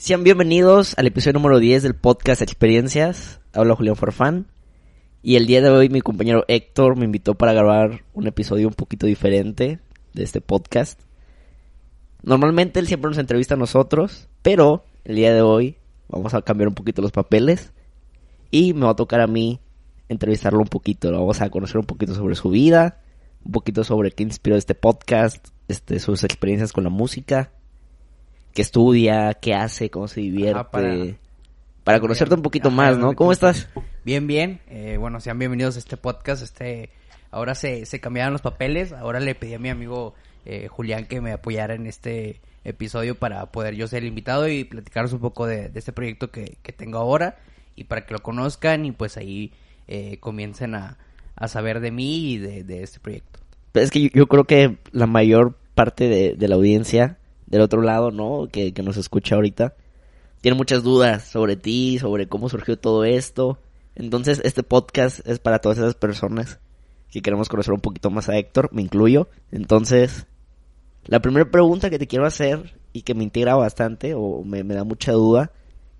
Sean bienvenidos al episodio número 10 del podcast Experiencias. Habla Julián Forfán. Y el día de hoy mi compañero Héctor me invitó para grabar un episodio un poquito diferente de este podcast. Normalmente él siempre nos entrevista a nosotros, pero el día de hoy vamos a cambiar un poquito los papeles y me va a tocar a mí entrevistarlo un poquito. Vamos a conocer un poquito sobre su vida, un poquito sobre qué inspiró este podcast, este, sus experiencias con la música, qué estudia, qué hace, cómo se divierte. para... para... conocerte un poquito más, ¿no? ¿Cómo estás? Bien, bien. Eh, bueno, sean bienvenidos a este podcast. Este, ahora se, se cambiaron los papeles. Ahora le pedí a mi amigo eh, Julián que me apoyara en este episodio para poder yo ser el invitado y platicaros un poco de, este proyecto que, que, tengo ahora y para que lo conozcan y pues ahí eh, comiencen a, a, saber de mí y de, de este proyecto. Es que yo, creo que la mayor parte de, de, la audiencia del otro lado, ¿no? Que, que nos escucha ahorita, tiene muchas dudas sobre ti, sobre cómo surgió todo esto. Entonces, este podcast es para todas esas personas que queremos conocer un poquito más a Héctor, me incluyo. Entonces, la primera pregunta que te quiero hacer y que me integra bastante o me, da mucha duda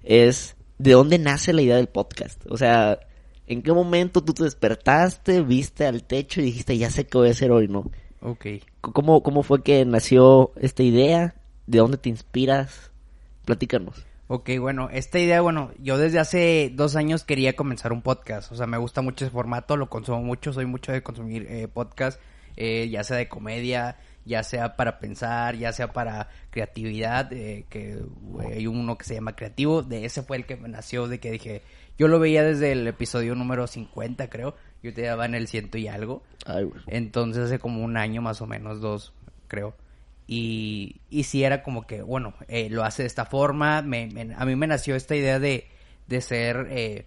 es ¿de dónde nace la idea del podcast? O sea, ¿en qué momento tú te despertaste, viste al techo y dijiste ya sé qué voy a hacer hoy, no? Ok. ¿Cómo, cómo fue que nació esta idea? ¿De dónde te inspiras? Platícanos. Ok, bueno, esta idea, bueno, yo desde hace dos años quería comenzar un podcast. O sea, me gusta mucho ese formato, lo consumo mucho, soy mucho de consumir eh, podcast, eh, ya sea de comedia, ya sea para pensar, ya sea para creatividad, eh, que hay uno que se llama creativo, de ese fue el que me nació, de que dije, yo lo veía desde el episodio número 50, creo, yo te daba en el ciento y algo. Entonces hace como un año más o menos, dos, creo. Y, y si era como que, bueno, eh, lo hace de esta forma. Me, a mí me nació esta idea de, de ser, eh,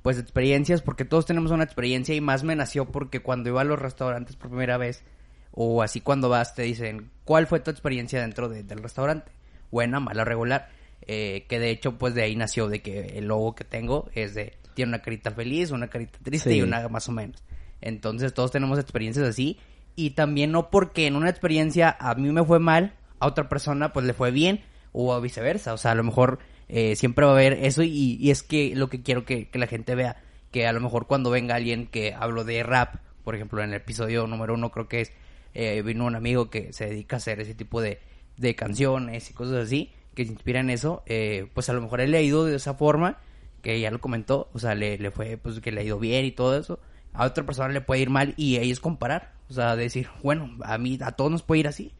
pues, experiencias, porque todos tenemos una experiencia y más me nació porque cuando iba a los restaurantes por primera vez, o así cuando vas, te dicen, ¿cuál fue tu experiencia dentro del restaurante? Buena, mala, regular. Eh, que de hecho, pues de ahí nació de que el logo que tengo es de, tiene una carita feliz, una carita triste y una más o menos. Entonces todos tenemos experiencias así y también no porque en una experiencia a mí me fue mal, a otra persona pues le fue bien o viceversa. O sea, a lo mejor eh, siempre va a haber eso y, es que lo que quiero que, la gente vea, que a lo mejor cuando venga alguien que hablo de rap, por ejemplo en el episodio número uno creo que es, eh, vino un amigo que se dedica a hacer ese tipo de, de canciones y cosas así, que se inspira en eso, eh, pues a lo mejor él le ha ido de esa forma, que ya lo comentó, o sea, le, le fue pues que le ha ido bien y todo eso, a otra persona le puede ir mal y es comparar. O sea, decir, bueno, a mí, a todos nos puede ir así.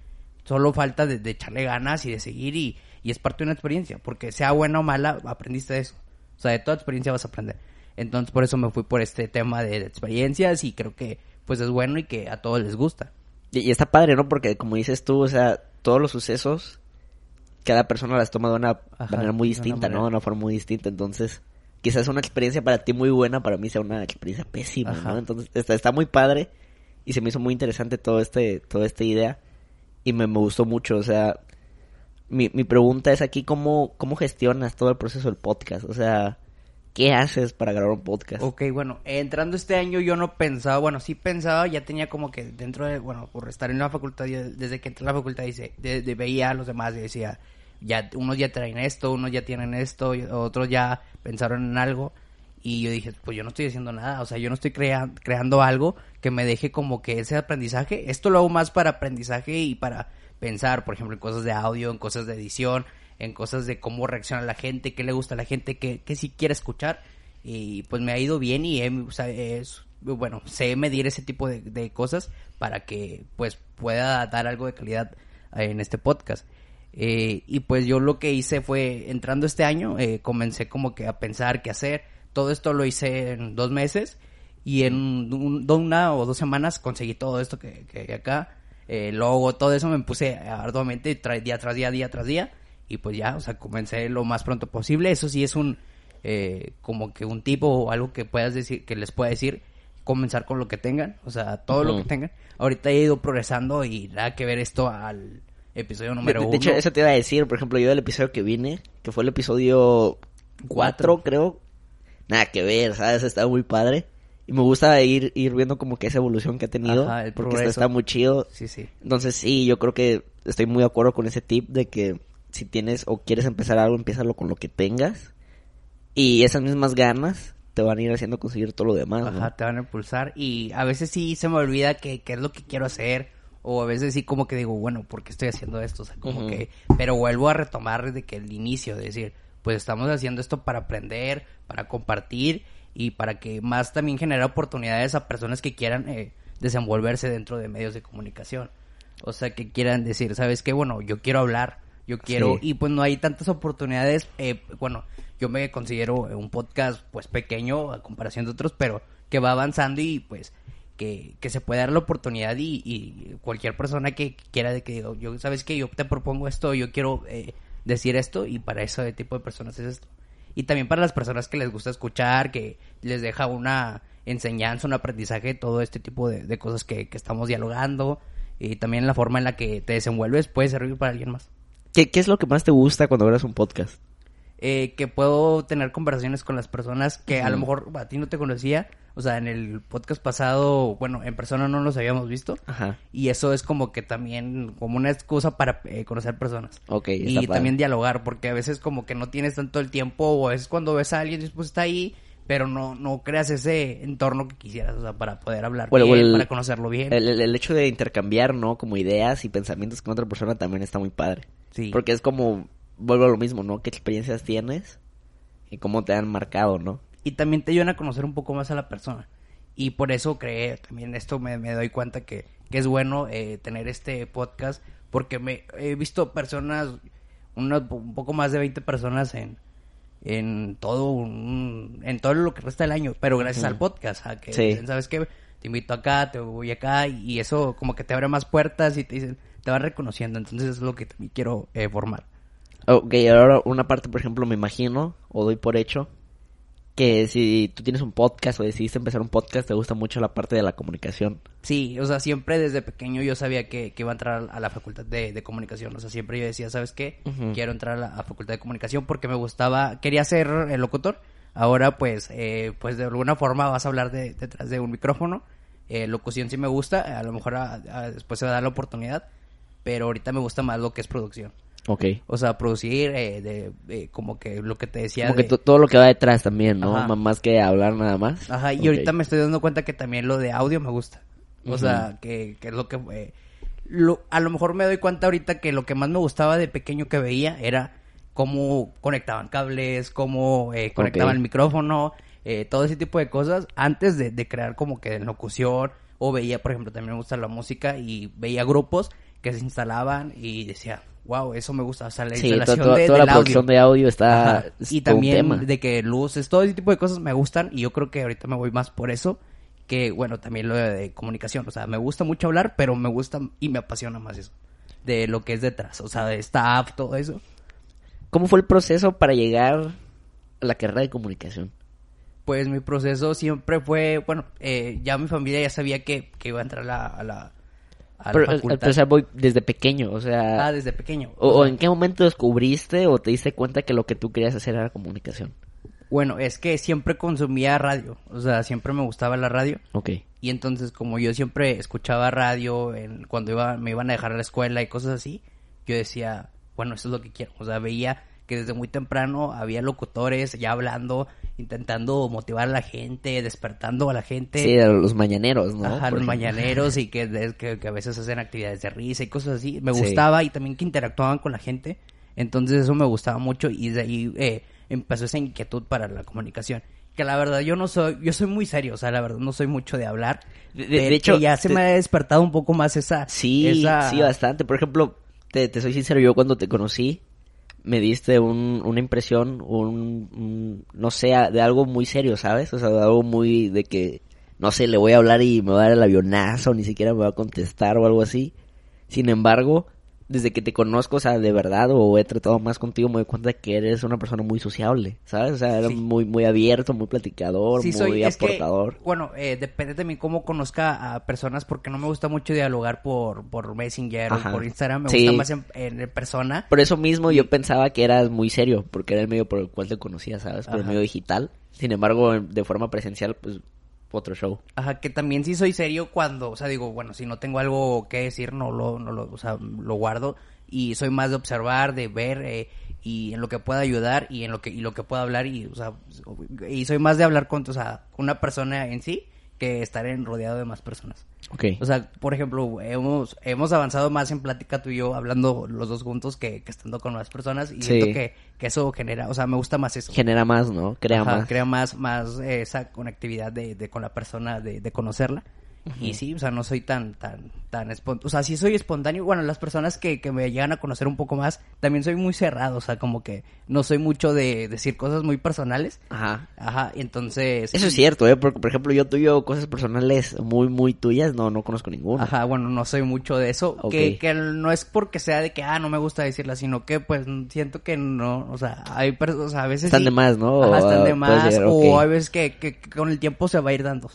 Solo falta de, echarle ganas y de seguir y, y, es parte de una experiencia. Porque sea buena o mala, aprendiste eso. O sea, de toda experiencia vas a aprender. Entonces, por eso me fui por este tema de, experiencias y creo que, pues, es bueno y que a todos les gusta. Y, está padre, ¿no? Porque, como dices tú, o sea, todos los sucesos, cada persona las toma de una manera muy distinta, ¿no? De una forma muy distinta. Entonces, quizás una experiencia para ti muy buena, para mí sea una experiencia pésima, ¿no? Entonces, está, está muy padre y se me hizo muy interesante todo este, toda esta idea y me, me gustó mucho, o sea, mi, mi pregunta es aquí cómo, cómo gestionas todo el proceso del podcast, o sea, ¿qué haces para grabar un podcast? Ok, bueno, entrando este año yo no pensaba, bueno, sí pensaba, ya tenía como que dentro de, bueno, por estar en la facultad, desde que entré a la facultad dice, de, veía a los demás y decía, ya, unos ya traen esto, unos ya tienen esto, otros ya pensaron en algo, y yo dije, pues yo no estoy haciendo nada, o sea, yo no estoy creando algo que me deje como que ese aprendizaje. Esto lo hago más para aprendizaje y para pensar, por ejemplo, en cosas de audio, en cosas de edición, en cosas de cómo reacciona la gente, qué le gusta a la gente, qué, qué sí quiere escuchar. Y pues me ha ido bien y es, bueno, sé medir ese tipo de, cosas para que pues pueda dar algo de calidad en este podcast. Eh, y pues yo lo que hice fue, entrando este año, eh, comencé como que a pensar qué hacer todo esto lo hice en dos meses y en una o dos semanas conseguí todo esto que, que acá. Eh, luego todo eso me puse arduamente día tras día, día tras día. Y pues ya, o sea, comencé lo más pronto posible. Eso sí es un, eh, como que un tipo o algo que puedas decir, que les pueda decir, comenzar con lo que tengan, o sea, todo lo que tengan. Ahorita he ido progresando y nada que ver esto al episodio número de, uno. De hecho, eso te iba a decir, por ejemplo, yo del episodio que vine, que fue el episodio cuatro, creo, nada que ver, ¿sabes? Está muy padre. Y me gusta ir, ir viendo como que esa evolución que ha tenido. Ajá, el porque está, muy chido. Sí, sí. Entonces sí, yo creo que estoy muy de acuerdo con ese tip de que si tienes o quieres empezar algo, empiézalo con lo que tengas. Y esas mismas ganas te van a ir haciendo conseguir todo lo demás. ¿no? Ajá, te van a impulsar. Y a veces sí se me olvida que, que es lo que quiero hacer. O a veces sí como que digo, bueno, ¿por qué estoy haciendo esto? O sea, como que... Pero vuelvo a retomar desde que el inicio, de decir, pues estamos haciendo esto para aprender, para compartir y para que más también generar oportunidades a personas que quieran eh, desenvolverse dentro de medios de comunicación. O sea, que quieran decir, ¿sabes qué? Bueno, yo quiero hablar, yo quiero... Sí. Y pues no hay tantas oportunidades. eh, bueno, yo me considero un podcast pues pequeño a comparación de otros, pero que va avanzando y pues que, que se puede dar la oportunidad y, y cualquier persona que quiera de que yo, ¿sabes qué? Yo te propongo esto, yo quiero eh, decir esto y para ese tipo de personas es esto. Y también para las personas que les gusta escuchar, que les deja una enseñanza, un aprendizaje, todo este tipo de, cosas que, que estamos dialogando y también la forma en la que te desenvuelves puede servir para alguien más. ¿Qué, ¿Qué es lo que más te gusta cuando grabas un podcast? Eh, que puedo tener conversaciones con las personas que a lo mejor a ti no te conocía. O sea, en el podcast pasado, bueno, en persona no nos habíamos visto. Ajá. Y eso es como que también, como una excusa para eh, conocer personas. Ok, Y padre. también dialogar, porque a veces como que no tienes tanto el tiempo, o a veces cuando ves a alguien, pues está ahí, pero no, no creas ese entorno que quisieras, o sea, para poder hablar Bueno, bien, el- para conocerlo bien. El- el hecho de intercambiar, ¿no? Como ideas y pensamientos con otra persona también está muy padre. Sí. Porque es como, vuelvo a lo mismo, ¿no? ¿Qué experiencias tienes? Y cómo te han marcado, ¿no? y también te ayudan a conocer un poco más a la persona. Y por eso creé, también esto me, me doy cuenta que, que es bueno eh, tener este podcast, porque me he visto personas, unas- un poco más de 20 personas en, en todo un- en todo lo que resta del año, pero gracias al podcast, a que Sí. dicen, ¿sabes qué? Te invito acá, te voy acá, y eso como que te abre más puertas y te dicen, te van reconociendo, entonces es lo que también quiero eh, formar. Ok, ahora una parte, por ejemplo, me imagino, o doy por hecho, que si tú tienes un podcast o decidiste empezar un podcast, te gusta mucho la parte de la comunicación. Sí, o sea, siempre desde pequeño yo sabía que, que iba a entrar a la facultad de, de comunicación. O sea, siempre yo decía, ¿sabes qué? Quiero entrar a la a facultad de comunicación porque me gustaba, quería ser el locutor. Ahora, pues, eh, pues de alguna forma vas a hablar de- detrás de un micrófono. Eh, locución sí me gusta, a lo mejor a- a- después se va a dar la oportunidad, pero ahorita me gusta más lo que es producción. Ok. O sea, producir, eh, de, de- como que lo que te decía. Como que de- todo lo que va detrás también, ¿no? Ajá. Más que hablar nada más. Ajá, y ahorita me estoy dando cuenta que también lo de audio me gusta. O sea, que, que es lo que... eh, lo, a lo mejor me doy cuenta ahorita que lo que más me gustaba de pequeño que veía era cómo conectaban cables, cómo eh, conectaban el micrófono, eh, todo ese tipo de cosas antes de, de crear como que locución. O veía, por ejemplo, también me gusta la música y veía grupos que se instalaban y decía, wow, eso me gusta. O sea, la Sí, instalación to- de, toda la audio. producción de audio está... Ajá. es Y un también tema. de que luces, todo ese tipo de cosas me gustan y yo creo que ahorita me voy más por eso que, bueno, también lo de, de comunicación. O sea, me gusta mucho hablar, pero me gusta y me apasiona más eso. De lo que es detrás, o sea, de staff, todo eso. ¿Cómo fue el proceso para llegar a la carrera de comunicación? Pues mi proceso siempre fue, bueno, eh, ya mi familia ya sabía que, que iba a entrar a la, a la, a Pero, eh, facultad. o sea, voy desde pequeño, o sea... ah, desde pequeño. o, O o sea, en qué momento descubriste o te diste cuenta que lo que tú querías hacer era comunicación? Bueno, es que siempre consumía radio, o sea, siempre me gustaba la radio. Ok. Y entonces, como yo siempre escuchaba radio en, cuando iba, me iban a dejar a la escuela y cosas así, yo decía, bueno, eso es lo que quiero. O sea, veía que desde muy temprano había locutores ya hablando, intentando motivar a la gente, despertando a la gente. Sí, de los mañaneros, ¿no? Ajá, Por los ejemplo. mañaneros y que, que, que a veces hacen actividades de risa y cosas así. Me Sí. gustaba y también que interactuaban con la gente. Entonces eso me gustaba mucho y de ahí eh, empezó esa inquietud para la comunicación. Que la verdad yo no soy, yo soy muy serio, o sea, la verdad no soy mucho de hablar. De- de- de hecho, que ya se te- me ha despertado un poco más esa... Sí, esa- sí, bastante. Por ejemplo, te, te soy sincero, yo cuando te conocí, me diste un, una impresión, un, un- no sé, de algo muy serio, ¿sabes? O sea, de algo muy de que, no sé, le voy a hablar y me va a dar el avionazo, ni siquiera me va a contestar o algo así. Sin embargo, desde que te conozco, o sea, de verdad, o he tratado más contigo, me doy cuenta que eres una persona muy sociable, ¿sabes? O sea, eres Sí. muy, muy abierto, muy platicador, Sí, muy soy, es que, aportador. bueno, eh, depende también cómo conozca a personas, porque no me gusta mucho dialogar por, por Messenger Ajá. o por Instagram, me Sí. gusta más en, en persona. Por eso mismo yo pensaba que eras muy serio, porque era el medio por el cual te conocía, ¿sabes? Por el Ajá. medio digital. Sin embargo, de forma presencial, pues, otro show. Ajá, que también sí soy serio cuando, o sea, digo, bueno, si no tengo algo que decir, no lo, no lo, o sea, lo guardo y soy más de observar, de ver eh, y en lo que pueda ayudar y en lo que y lo que pueda hablar y o sea, y soy más de hablar con, o sea, una persona en sí que estar en rodeado de más personas. Ok. O sea, por ejemplo, hemos, hemos avanzado más en plática tú y yo, hablando los dos juntos, que, que estando con más personas. Y Sí. siento que, que eso genera, o sea, me gusta más eso. Genera más, ¿no? Crea Ajá, más. Crea más, más esa conectividad de, de con la persona, de, de conocerla. Y sí, o sea, no soy tan, tan, tan espontáneo. O sea, sí soy espontáneo. Bueno, las personas que, que me llegan a conocer un poco más, también soy muy cerrado. O sea, como que no soy mucho de decir cosas muy personales. Ajá. Ajá, y entonces... Eso es cierto, ¿eh? Porque, por ejemplo, yo tuyo cosas personales muy, muy tuyas, no, no conozco ninguna. Ajá, bueno, no soy mucho de eso. Que, que no es porque sea de que, ah, no me gusta decirla, sino que, pues, siento que no, o sea, hay personas, o sea, a veces Están sí- de más, ¿no? Ajá, están de ah, más, ser, o hay veces que, que, que con el tiempo se va a ir dando.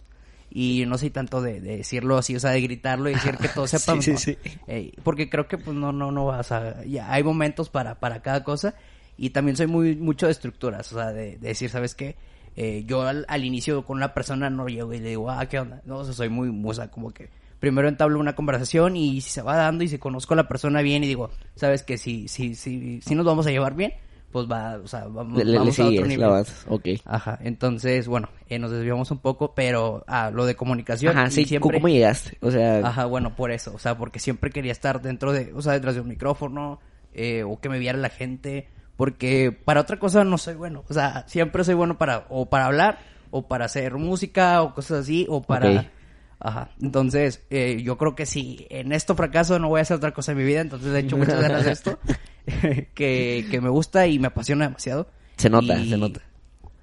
Y no soy tanto de, de decirlo así, o sea, de gritarlo y decir que todos Sí, sepan. sí, sí. Eh, porque creo que, pues, no, no, no va, o sea, ya hay momentos para, para cada cosa. Y también soy muy, mucho de estructuras, o sea, de, de decir, ¿sabes qué? Eh, yo al, al inicio con una persona no llego y le digo, ah, ¿qué onda? No, o sea, soy muy, o sea, como que primero entablo una conversación y si se va dando y si conozco a la persona bien y digo, ¿sabes que Si, si, si, si nos vamos a llevar bien, pues va, o sea, vamos, Le, le- le vamos a otro la nivel. ok. Ajá, entonces, bueno, eh, nos desviamos un poco, pero a lo de comunicación. Ajá, sí, siempre... ¿cómo llegaste? O sea, Ajá, bueno, por eso, o sea, porque siempre quería estar dentro de, o sea, detrás de un micrófono, eh, o que me viera la gente, porque para otra cosa no soy bueno, o sea, siempre soy bueno para, o para hablar, o para hacer música, o cosas así, o para... Ajá, entonces, eh, yo creo que si en esto fracaso no voy a hacer otra cosa en mi vida, entonces de hecho muchas ganas de esto, que, que me gusta y me apasiona demasiado. se nota, Y- se nota.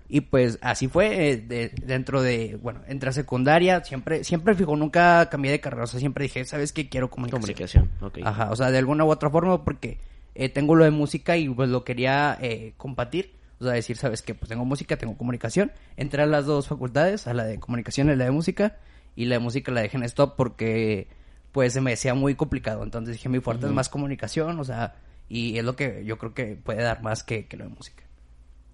y pues así fue eh, de- dentro de, bueno, entré a secundaria, siempre, siempre fijo, nunca cambié de carrera, o sea, siempre dije, ¿sabes qué? Quiero comunicación. Comunicación, ok. Ajá, o sea, de alguna u otra forma, porque eh, tengo lo de música y pues lo quería eh, compartir. O sea, decir, ¿sabes qué? Pues tengo música, tengo comunicación. Entré a las dos facultades, a la de comunicación y la de música. Y la de música la dejé en stop porque pues se me decía muy complicado. Entonces dije, mi fuerte es más comunicación, o sea, y es lo que yo creo que puede dar más que, que lo de música.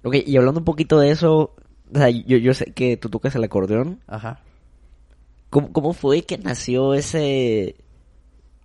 Ok, y hablando un poquito de eso, o sea, yo, yo sé que tú tocas el acordeón. Ajá. ¿Cómo, cómo fue que nació ese,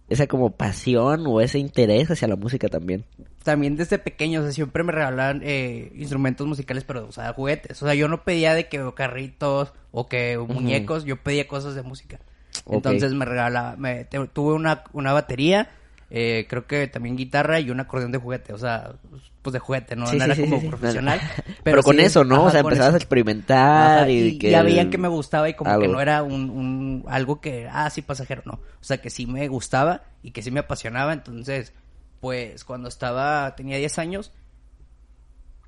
esa como pasión o ese interés hacia la música también? también desde pequeño, o sea, siempre me regalaban eh, instrumentos musicales, pero, o sea, juguetes. O sea, yo no pedía de que carritos o que muñecos, yo pedía cosas de música. Ok. Entonces me regalaba, me, te- tuve una, una batería, eh, creo que también guitarra y un acordeón de juguete, o sea, pues de juguete, no, Sí, no sí, era sí, como profesional. Pero, con eso, ¿no? ajá, o sea, empezabas eso. a experimentar Ajá, y, y que... ya veían que me gustaba y como que no era un, un algo que ah sí pasajero no o sea que sí me gustaba y que sí me apasionaba entonces pues cuando estaba tenía 10 años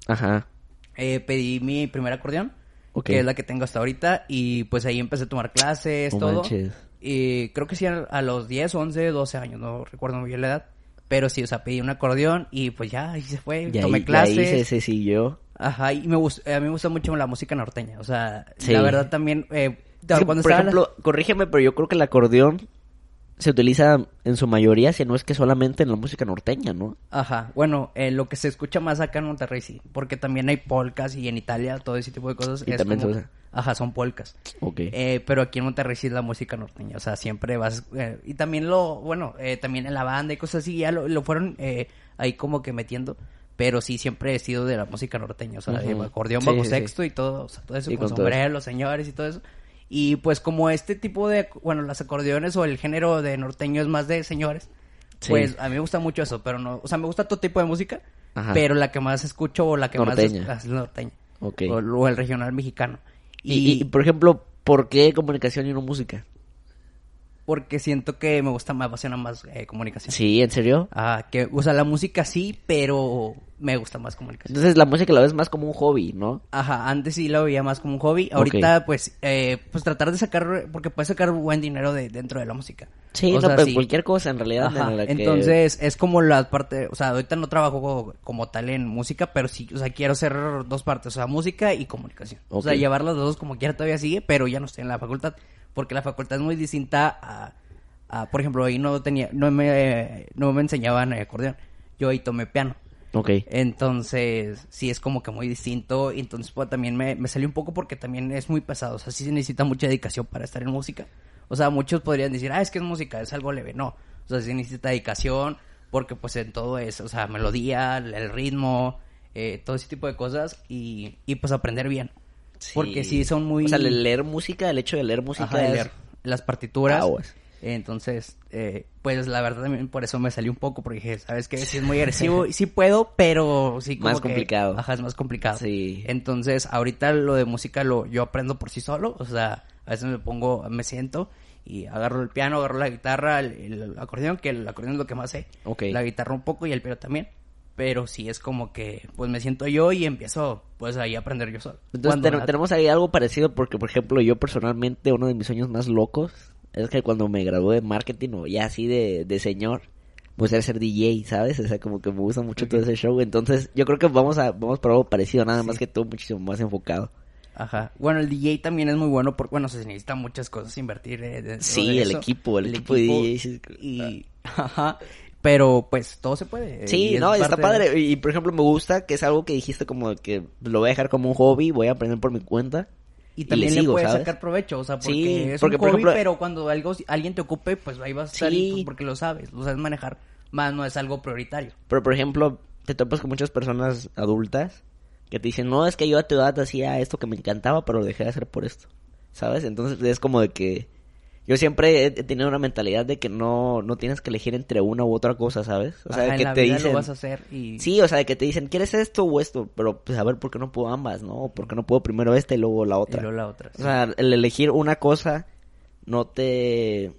Ajá. eh, pedí mi primer acordeón que es la que tengo hasta ahorita y pues ahí empecé a tomar clases No todo manches. Y creo que sí a, los 10 11 12 años no recuerdo muy bien la edad pero sí o sea pedí un acordeón y pues ya ahí se fue Y ahí, tomé y clases ahí se, se siguió. Ajá, y me gusta, a mí me gusta mucho la música norteña, o sea, Sí. la verdad también, eh, Es que, cuando por la- ejemplo, corrígeme, pero yo creo que el acordeón se utiliza en su mayoría, si no es que solamente en la música norteña, ¿no? Ajá, bueno, eh, lo que se escucha más acá en Monterrey sí, porque también hay polcas y en Italia todo ese tipo de cosas. Y también como- usa. Ajá, son polcas. Ok. Eh, pero aquí en Monterrey sí es la música norteña, o sea, siempre vas... eh, y también lo, bueno, eh, también en la banda y cosas así, ya lo, lo fueron eh, ahí como que metiendo. Pero sí, siempre he sido de la música norteña, o sea, de Ujú. acordeón, Sí, bajo sí, sexto y todo, o sea, todo eso Y con con sombrero, los señores y todo eso. Y pues como este tipo de, bueno, las acordeones o el género de norteño es más de señores, Sí. pues a mí me gusta mucho eso, pero no, o sea, me gusta todo tipo de música, Ajá. pero la que más escucho o la que Norteña. más es, es la norteña. Ok. O, o el regional mexicano. Y, y, por ejemplo, ¿por qué comunicación y no música? porque siento que me gusta, me apasiona más eh, comunicación. Sí, ¿en serio? Ah, que, o sea, la música sí, pero me gusta más comunicación. Entonces la música la ves más como un hobby, ¿no? Ajá, antes sí lo veía más como un hobby. Ahorita, pues, eh, pues tratar de sacar, porque puedes sacar buen dinero de, dentro de la música. Sí, O no, sea, pero sí. cualquier cosa en realidad Ajá, en la que... Entonces, es como la parte, o sea, ahorita no trabajo como, como tal en música, pero sí, o sea, quiero hacer dos partes, o sea, música y comunicación. O sea, llevar las dos como quiera todavía sigue, pero ya no estoy en la facultad, porque la facultad es muy distinta a, a, por ejemplo, ahí no tenía, no me, no me enseñaban eh, acordeón, yo ahí tomé piano. Ok. Entonces, sí es como que muy distinto. Y entonces, pues también me, me salió un poco porque también es muy pesado. O sea, sí se necesita mucha dedicación para estar en música. O sea, muchos podrían decir, ah, es que es música, es algo leve. No. O sea, sí necesita dedicación. porque pues en todo es, o sea, melodía, el ritmo, eh, todo ese tipo de cosas y, y pues aprender bien. Porque sí son muy... O sea, el leer música, el hecho de leer música Ajá, es- leer las partituras. Aguas. Entonces, eh, pues la verdad también por eso me salió un poco, porque dije, ¿sabes qué? Sí es muy agresivo, y sí puedo, pero sí como Más que- complicado. Ajá, es más complicado. Sí. Entonces, ahorita lo de música lo yo aprendo por sí solo, o sea, a veces me pongo, me siento y agarro el piano, agarro la guitarra, el, el acordeón, que el acordeón es lo que más sé. Ok. La guitarra un poco y el piano también. Pero sí es como que, pues me siento yo y empiezo, pues ahí a aprender yo solo. Entonces ten- tenemos ahí algo parecido porque, por ejemplo, yo personalmente uno de mis sueños más locos es que cuando me gradué de marketing o ya así de, de señor, pues era ser DJ, ¿sabes? O sea, como que me gusta mucho todo ese show. Entonces yo creo que vamos a vamos por algo parecido, nada más que todo muchísimo más enfocado. Ajá. Bueno, el DJ también es muy bueno porque, bueno, se necesitan muchas cosas invertir eh, Sí, el equipo, el equipo de DJs. Y, ajá. Pero, pues, todo se puede. eh, Sí, es no, está de- padre. Y, por ejemplo, me gusta que es algo que dijiste como que lo voy a dejar como un hobby, voy a aprender por mi cuenta. Y y también le le, sigo, puedes ¿sabes? sacar provecho, o sea, porque Sí, es porque, un hobby, ejemplo- pero cuando algo, alguien te ocupe, pues ahí vas a estar y, Sí. pues, porque lo sabes, lo sabes manejar. Más no es algo prioritario. Pero, por ejemplo, te topas con muchas personas adultas que te dicen, no, es que yo a tu edad hacía esto que me encantaba, pero lo dejé de hacer por esto. ¿Sabes? Entonces es como de que yo siempre he, tenido una mentalidad de que no, no tienes que elegir entre una u otra cosa, ¿sabes? O sea, Ajá, de en que la te vida dicen... lo vas a hacer y... Sí, o sea, de que te dicen, ¿quieres esto o esto? Pero, pues, a ver, ¿por qué no puedo ambas, no? ¿Por qué no puedo primero esta y luego la y otra? luego la otra. O sea, el elegir una cosa no te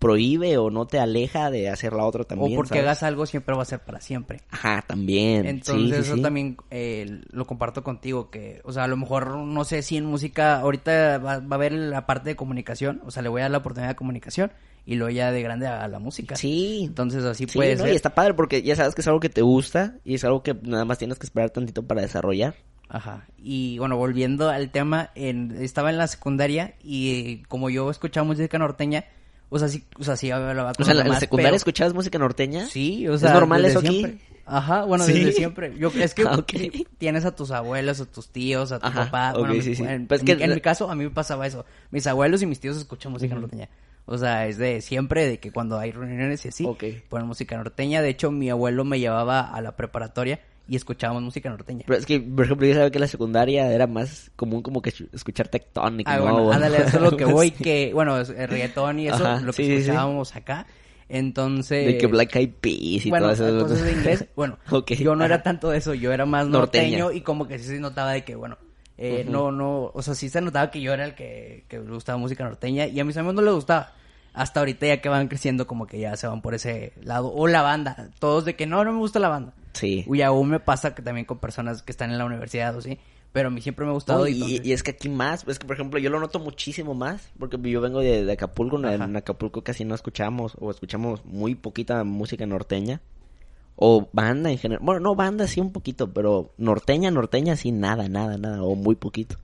prohíbe o no te aleja de hacer la otra también, o porque ¿sabes? hagas algo siempre va a ser para siempre. Ajá, también. Entonces Sí, sí, eso sí. también eh, lo comparto contigo, que, o sea, a lo mejor no sé si en música ahorita va, va a haber la parte de comunicación, o sea, le voy a dar la oportunidad de comunicación y luego ya de grande a la música. Sí. Entonces así Sí, puede ¿no? Y está padre porque ya sabes que es algo que te gusta y es algo que nada más tienes que esperar tantito para desarrollar. Ajá. Y bueno, volviendo al tema, en, estaba en la secundaria y como yo escuchaba música norteña, o sea, sí, o sea, sí hablaba con O sea, la, en la secundaria pero- escuchabas música norteña. Sí, o ¿Es sea, normal desde eso aquí? siempre. Ajá, bueno, ¿Sí? desde siempre. Yo, es que Ah, ok. tienes a tus abuelos, a tus tíos, a tu Ajá, papá. ok, bueno, sí, sí. En, Pues en que- mi, en mi caso, a mí me pasaba eso. Mis abuelos y mis tíos escuchan música norteña. O sea, es de siempre, de que cuando hay reuniones y así, Ok. ponen música norteña. De hecho, mi abuelo me llevaba a la preparatoria y escuchábamos música norteña. Pero es que, por ejemplo, yo sabía que la secundaria era más común como que escuchar tectónico, Ah, ¿no? bueno, ándale, eso es lo que voy, que, bueno, el reggaetón y eso, Ajá, lo que sí, escuchábamos acá. Entonces... De que Black Eyed Peas y bueno, todo eso. cosas de inglés, bueno, Ok, yo no era tanto de eso, yo era más Norteña. norteño, y como que sí se notaba de que, bueno, eh, no, no, o sea, sí se notaba que yo era el que, que le gustaba música norteña y a mis amigos no les gustaba. Hasta ahorita ya que van creciendo como que ya se van por ese lado. O la banda, todos de que no, no me gusta la banda. Sí. Y aún me pasa que también con personas que están en la universidad o sí, pero a mí siempre me ha gustado. No, y y, entonces- y es que aquí más, es que por ejemplo yo lo noto muchísimo más, porque yo vengo de, de Acapulco, en- en Acapulco casi no escuchamos, o escuchamos muy poquita música norteña, o banda en general, bueno, no banda sí un poquito, pero norteña, norteña sí nada, nada, nada, o muy poquito.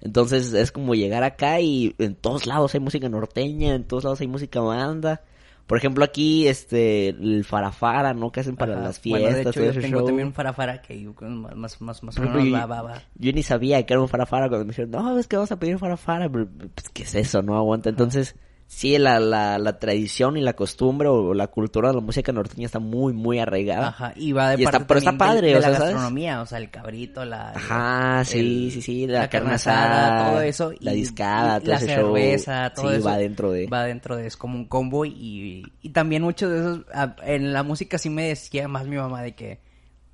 Entonces es como llegar acá y en todos lados hay música norteña, en todos lados hay música banda. Por ejemplo, aquí, este, el farafara, ¿no? Que hacen para Ajá. las Bueno, fiestas, de hecho, todo yo tengo show. también un farafara que yo- más, más, más, más o menos yo, va, va, va. yo ni sabía que era un farafara cuando me dijeron, no, es que vamos a pedir farafara. Pero, Pues, ¿qué es eso? No aguanta. Entonces, sí, la, la, la tradición y la costumbre o la cultura de la música norteña está muy, muy arraigada. Ajá, y va de Y está- pero está padre, de, o sea, la ¿sabes? gastronomía, o sea, el cabrito, la... Ajá, sí, el- sí, sí, la, la carne asada, todo eso. la y- discada, y todo la ese show. cerveza, todo sí, eso. va dentro de... Va dentro de, es como un combo y, y también muchos de esos, ah, en la música sí me decía más mi mamá de que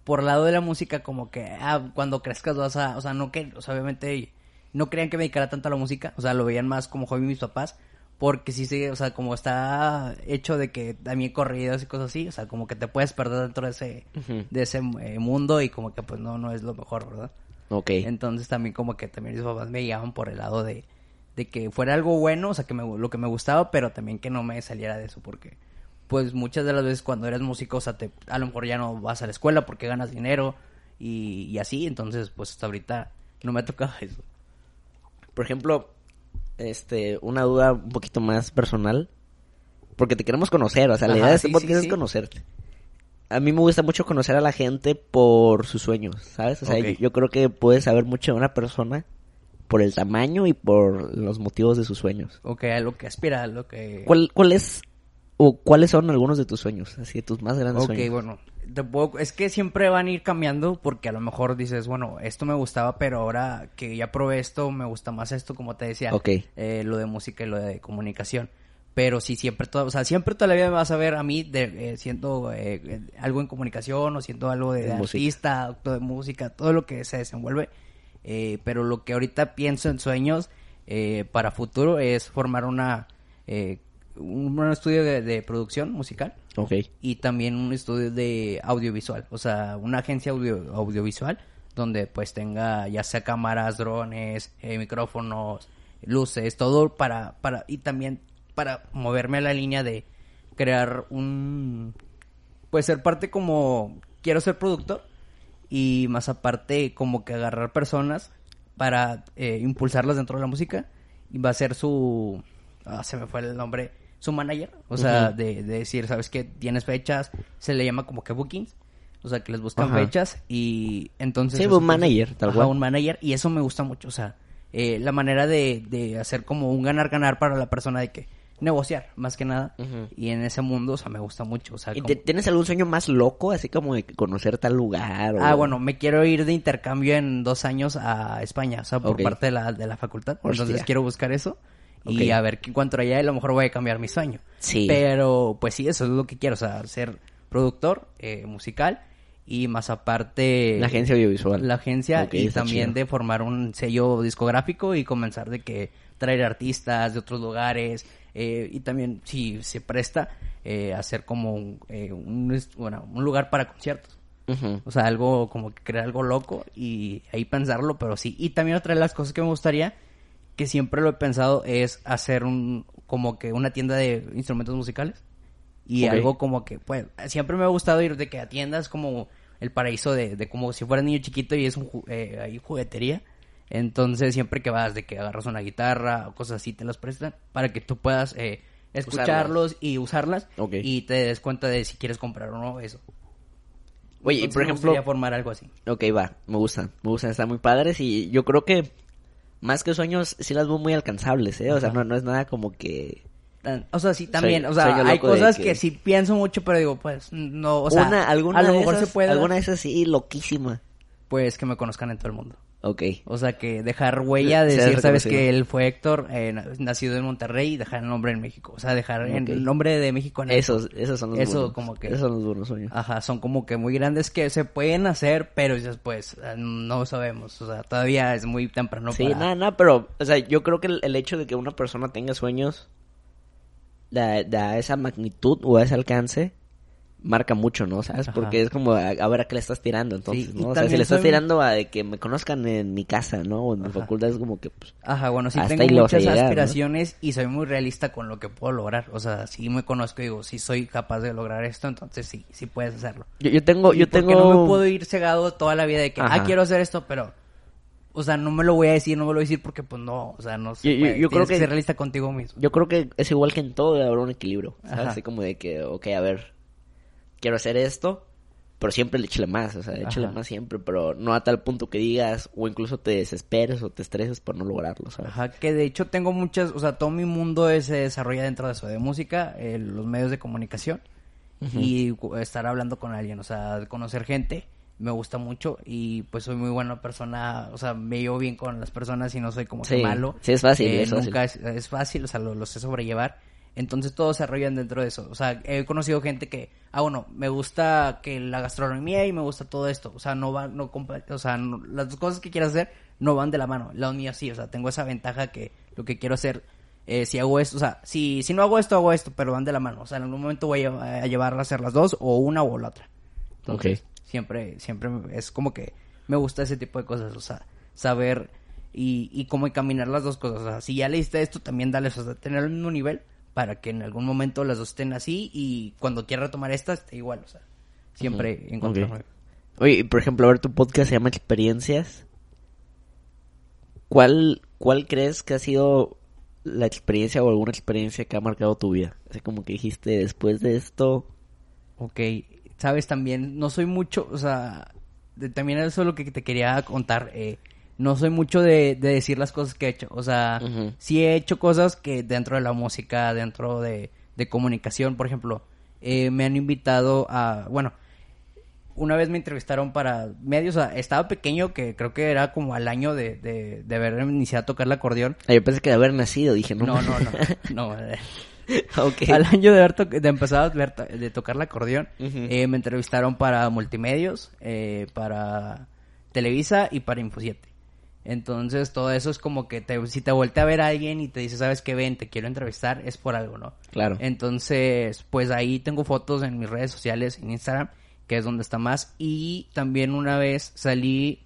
por lado de la música como que, ah, cuando crezcas vas a, o sea, no que, o sea, obviamente no creían que me dedicara tanto a la música, o sea, lo veían más como hobby mis papás, porque sí, sí, o sea, como está hecho de que también corridos y cosas así, o sea, como que te puedes perder dentro de ese, de ese eh, mundo y como que pues no, no es lo mejor, ¿verdad? Ok. Entonces también como que también mis papás me guiaban por el lado de, de que fuera algo bueno, o sea, que me, lo que me gustaba, pero también que no me saliera de eso, porque pues muchas de las veces cuando eres músico, o sea, te, a lo mejor ya no vas a la escuela porque ganas dinero y, y así, entonces pues hasta ahorita no me ha tocado eso. Por ejemplo, este, una duda un poquito más personal. Porque te queremos conocer, o sea, la Ajá, idea de este sí, podcast sí, es conocerte. A mí me gusta mucho conocer a la gente por sus sueños, ¿sabes? O sea, Ok. yo, yo creo que puedes saber mucho de una persona por el tamaño y por los motivos de sus sueños. O que a lo que aspira, a lo que... ¿Cuál, cuál es ¿O cuáles son algunos de tus sueños? Así, de tus más grandes Ok, sueños. bueno, te puedo- es que siempre van a ir cambiando porque a lo mejor dices, bueno, esto me gustaba, pero ahora que ya probé esto, me gusta más esto, como te decía, Ok. eh, lo de música y lo de comunicación. Pero sí, siempre, toda, o sea, siempre toda la vida me vas a ver a mí de, eh, siendo eh, eh, algo en comunicación o siendo algo de, música. artista, acto de música, todo lo que se desenvuelve. Eh, pero lo que ahorita pienso en sueños eh, para futuro es formar una eh, un, un estudio de, de producción musical Ok. y también un estudio de audiovisual, o sea, una agencia audio- audiovisual donde pues tenga ya sea cámaras, drones, eh, micrófonos, luces, todo para para y también para moverme a la línea de crear un pues ser parte como quiero ser productor y más aparte como que agarrar personas para eh, impulsarlas dentro de la música y va a ser su ah, se me fue el nombre su manager o sea de, de decir sabes que tienes fechas se le llama como que bookings o sea que les buscan Ajá. fechas y entonces Sí, un manager, tal ajá, cual. un manager y eso me gusta mucho o sea eh, la manera de, de hacer como un ganar ganar para la persona de que negociar más que nada y en ese mundo o sea me gusta mucho o sea ¿Y como- tienes algún sueño más loco? Así como de conocer tal lugar. o- Ah, bueno, me quiero ir de intercambio en dos años a España, o sea, por parte de la, de la facultad. Hostia. Entonces quiero buscar eso y a ver qué encuentro allá y a lo mejor voy a cambiar mi sueño. Sí. Pero, pues sí, eso es lo que quiero, o sea, ser productor eh, musical y más aparte... La agencia audiovisual. La agencia y también chido. de formar un sello discográfico y comenzar de que traer artistas de otros lugares eh, y también si se presta eh, hacer como un, eh, un bueno, un lugar para conciertos. O sea, algo como que crear algo loco y ahí pensarlo, pero sí. Y también otra de las cosas que me gustaría, que siempre lo he pensado, es hacer un como que una tienda de instrumentos musicales. Y algo como que, pues, siempre me ha gustado ir de que a tiendas como el paraíso de, de como si fuera niño chiquito y es un eh, juguetería. Entonces, siempre que vas de que agarras una guitarra o cosas así, te las prestan para que tú puedas eh, escucharlos y usarlas Ok. y te des cuenta de si quieres comprar o no eso. Oye, y Entonces, por me ejemplo... gustaría formar algo así. Ok, va, me gustan, me gustan, están muy padres y yo creo que más que sueños sí las veo muy alcanzables, ¿eh? O sea, no, no es nada como que... O sea, sí, también. O sea, hay cosas que- que... sí pienso mucho, pero digo, pues, no, o sea, una, alguna a lo de mejor esas, se puede, alguna de esas sí, loquísima. pues, que me conozcan en todo el mundo. Ok. O sea, que dejar huella de decir, sabes que él fue Héctor, eh, na- nacido en Monterrey, y dejar el nombre en México. O sea, dejar en Ok. el nombre de México en Esos, esos son los Eso buenos. como que- Esos son los buenos sueños. Ajá, son como que muy grandes que se pueden hacer, pero dices, pues, eh, no sabemos. O sea, todavía es muy temprano sí, para... nada, nada, pero, o sea, yo creo que el, el hecho de que una persona tenga sueños da, da esa magnitud o ese alcance marca mucho, ¿no? ¿Sabes? Ajá. Porque es como a, a ver a qué le estás tirando, entonces, Sí, ¿no? O sea, si le estás soy- tirando a de que me conozcan en mi casa, ¿no? O en mi Ajá. facultad es como que, pues, Ajá, bueno, sí tengo muchas llegar, ¿no? aspiraciones y soy muy realista con lo que puedo lograr. O sea, si me conozco y digo, si soy capaz de lograr esto, entonces sí, sí puedes hacerlo. yo, yo tengo, yo porque tengo... no me puedo ir cegado toda la vida de que, Ajá. ah, quiero hacer esto, pero... O sea, no me lo voy a decir, no me lo voy a decir porque pues no, o sea, no se Yo- yo- puede. yo creo Tienes que- ser realista contigo mismo. Yo creo que es igual que en todo, debe haber un equilibrio, ¿sabes? Ajá. Así como de que, ok, a ver, quiero hacer esto, pero siempre le échale más, o sea, échale Ajá. más siempre, pero no a tal punto que digas, o incluso te desesperes o te estreses por no lograrlo, ¿sabes? Ajá, que de hecho tengo muchas, o sea, todo mi mundo es- se desarrolla dentro de eso, de música, eh, los medios de comunicación y estar hablando con alguien, o sea, conocer gente, me gusta mucho y pues soy muy buena persona, o sea, me llevo bien con las personas y no soy como que Sí, malo. sí, es fácil, Eh, es fácil. nunca Es, es fácil, o sea, lo, lo sé sobrellevar. Entonces todos se desarrollan dentro de eso. O sea, he conocido gente que, ah, bueno, me gusta que la gastronomía y me gusta todo esto. O sea, no va, no o sea, no- las dos cosas que quieras hacer no van de la mano. La mía sí, o sea, tengo esa ventaja que lo que quiero hacer, eh, si hago esto, o sea, si, si no hago esto, hago esto, pero van de la mano. O sea, en algún momento voy a, a llevar a hacer las dos, o una o la otra. Entonces, Ok. siempre, siempre es como que me gusta ese tipo de cosas, o sea, saber y, y cómo encaminar las dos cosas. O sea, si ya leíste esto, también dale, o sea, tener el mismo nivel para que en algún momento las dos estén así y cuando quiera retomar esta esté igual, o sea, siempre Ujú, encontrarme. ok. Oye, por ejemplo, a ver, tu podcast se llama Experiencias. ¿Cuál, ¿Cuál crees que ha sido la experiencia o alguna experiencia que ha marcado tu vida? Así como que dijiste, después de esto... Ok, sabes, también no soy mucho, o sea, de- también eso es lo que te quería contar. eh, no soy mucho de, de decir las cosas que he hecho. O sea, Ujú. sí he hecho cosas que dentro de la música, dentro de, de comunicación, por ejemplo, eh, me han invitado a, bueno, una vez me entrevistaron para medios, o sea, estaba pequeño, que creo que era como al año de, de, de haber iniciado a tocar el acordeón. Ah, yo pensé que de haber nacido, dije, no. No, no, no, no. eh, ok. Al año de, haber to- de empezar a ver de tocar el acordeón, eh, me entrevistaron para multimedios, eh, para Televisa y para Info 7. Entonces, todo eso es como que te, si te voltea a ver a alguien y te dice, ¿sabes qué? Ven, te quiero entrevistar, es por algo, ¿no? Claro. Entonces, pues ahí tengo fotos en mis redes sociales, en Instagram, que es donde está más. Y también una vez salí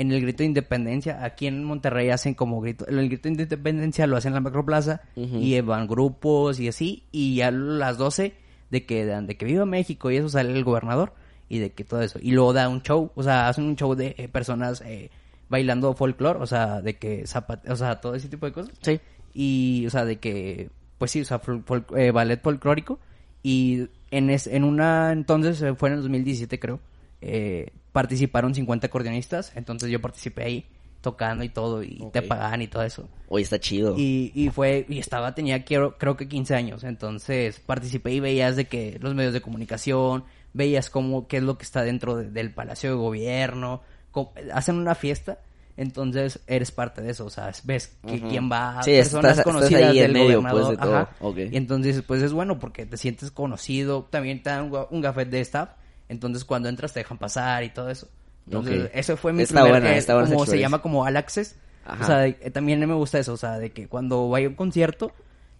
en el grito de independencia. Aquí en Monterrey hacen como grito. El grito de independencia lo hacen en la Macroplaza. Ujú. Y van grupos y así. Y ya a las 12 de que, de que viva México y eso sale el gobernador. Y de que todo eso. Y luego da un show. O sea, hacen un show de eh, personas eh, bailando folclore. O sea, de que zapat O sea, todo ese tipo de cosas Sí. y o sea de que pues sí o sea fol- fol- eh, ballet folclórico y en es, en una entonces eh, fue en el 2017 creo eh, participaron 50 acordeonistas entonces yo participé ahí tocando y todo y te pagaban y todo eso Oye, está chido. y, y fue y estaba tenía quiero, creo que 15 años entonces participé y veías de que los medios de comunicación veías cómo qué es lo que está dentro de- del palacio de gobierno hacen una fiesta entonces eres parte de eso o sea ves que Ujú. quién va Sí, personas estás- estás conocidas en del medio, gobernador pues, de todo. ajá. Ok. y entonces pues es bueno porque te sientes conocido también te dan un, ga- un gafet de staff entonces cuando entras te dejan pasar y todo eso entonces eso fue mi Está primer buena, eh, está buena como se llama como All Access Ajá. o sea, de- eh, también me gusta eso, o sea, de que cuando vaya a un concierto,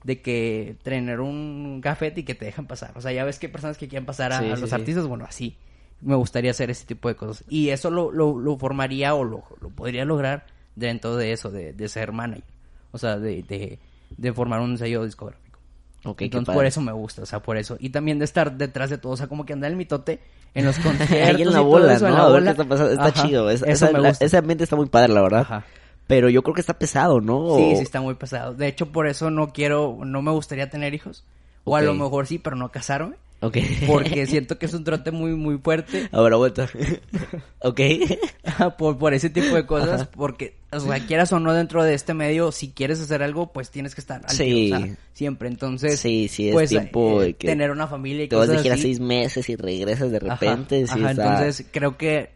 de que tener un gafet y que te dejan pasar. O sea, ya ves que hay personas que quieren pasar a, Sí, a sí, los sí. artistas, bueno, así. Me gustaría hacer ese tipo de cosas. Y eso lo, lo, lo formaría o lo, lo podría lograr dentro de eso, de, de ser manager. O sea, de, de, de formar un sello discográfico. Ok, qué Entonces, por eso me gusta, o sea, por eso. Y también de estar detrás de todo, o sea, como que andar el mitote en los conciertos. Ahí en la bola, eso, ¿no? en la a ver bola. qué está pasando. Está Ajá, chido. Es- esa- la- ese ambiente está muy padre, la verdad. Ajá. Pero yo creo que está pesado, ¿no? Sí, sí está muy pesado. De hecho, por eso no quiero, no me gustaría tener hijos. O a lo mejor sí, pero no casarme. Ok. Porque siento que es un trote muy, muy fuerte. Ahora vuelta. ok. por, por ese tipo de cosas. Porque, o sea, quieras o no dentro de este medio, si quieres hacer algo, pues tienes que estar al Sí. tiro, o sea, siempre. Entonces, Sí, sí, es pues, tiempo eh, que tener una familia y Te vas de cosas así. seis meses y regresas de Ajá, repente. sí, ajá, entonces creo que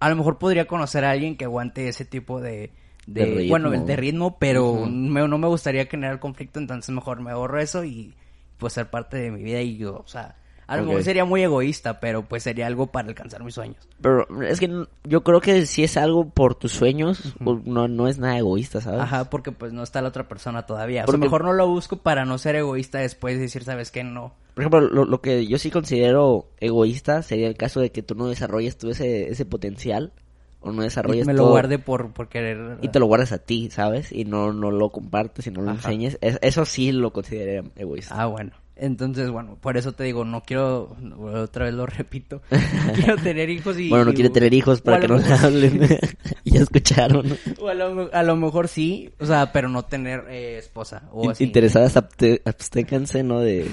a lo mejor podría conocer a alguien que aguante ese tipo de, de, bueno, el de ritmo, pero me- no me gustaría generar conflicto, entonces mejor me ahorro eso y pues ser parte de mi vida y yo, o sea, a lo mejor sería muy egoísta, pero pues sería algo para alcanzar mis sueños. Pero es que yo creo que si es algo por tus sueños, o no, no es nada egoísta, ¿sabes? Ajá, porque pues no está la otra persona todavía. O Porque- sea, mejor no lo busco para no ser egoísta después y decir, ¿sabes qué? No. Por ejemplo, lo, lo que yo sí considero egoísta sería el caso de que tú no desarrolles tú ese, ese potencial o no Y desarrolles me lo todo guarde por, por querer... y te lo guardas a ti, ¿sabes? Y no, no lo compartes y no lo Ajá. enseñes. Es- eso sí lo consideraría egoísta. Ah, bueno. Entonces, bueno, por eso te digo, no quiero, otra vez lo repito, quiero tener hijos y... bueno, no quiere tener hijos para que no le hablen. ya escucharon. O a lo, a lo mejor sí, o sea, pero no tener eh, esposa o así. Interesadas, absténganse, ¿no? De...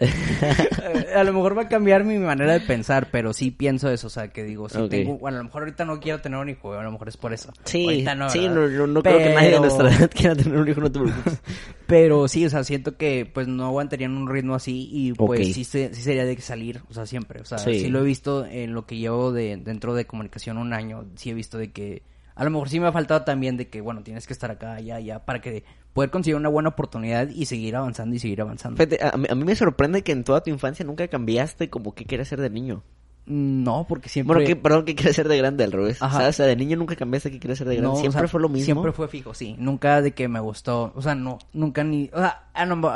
A lo mejor va a cambiar mi manera de pensar, pero sí pienso eso, o sea, que digo, si tengo, bueno, a lo mejor ahorita no quiero tener un hijo, a lo mejor es por eso. Sí, Ahorita no, sí, no, no, no creo que nadie de nuestra edad quiera tener un hijo, no te preocupes. Pero sí, o sea, siento que pues no aguantarían un ritmo así y pues Ok. sí, se- sí sería de salir, o sea, siempre. O sea, Sí. sí. lo he visto en lo que llevo de, dentro de comunicación un año, sí he visto de que a lo mejor sí me ha faltado también de que, bueno, tienes que estar acá, allá, allá, para que poder conseguir una buena oportunidad y seguir avanzando y seguir avanzando. A, mí, a mí me sorprende que en toda tu infancia nunca cambiaste como que quieres ser de niño. No, porque siempre... Bueno, que, perdón, que quieres ser de grande al revés. Ajá. O sea, de niño nunca cambiaste que quieres ser de grande. No, o Siempre sea, fue lo mismo. Siempre fue fijo, sí. Nunca de que me gustó. O sea, no, nunca ni. O sea,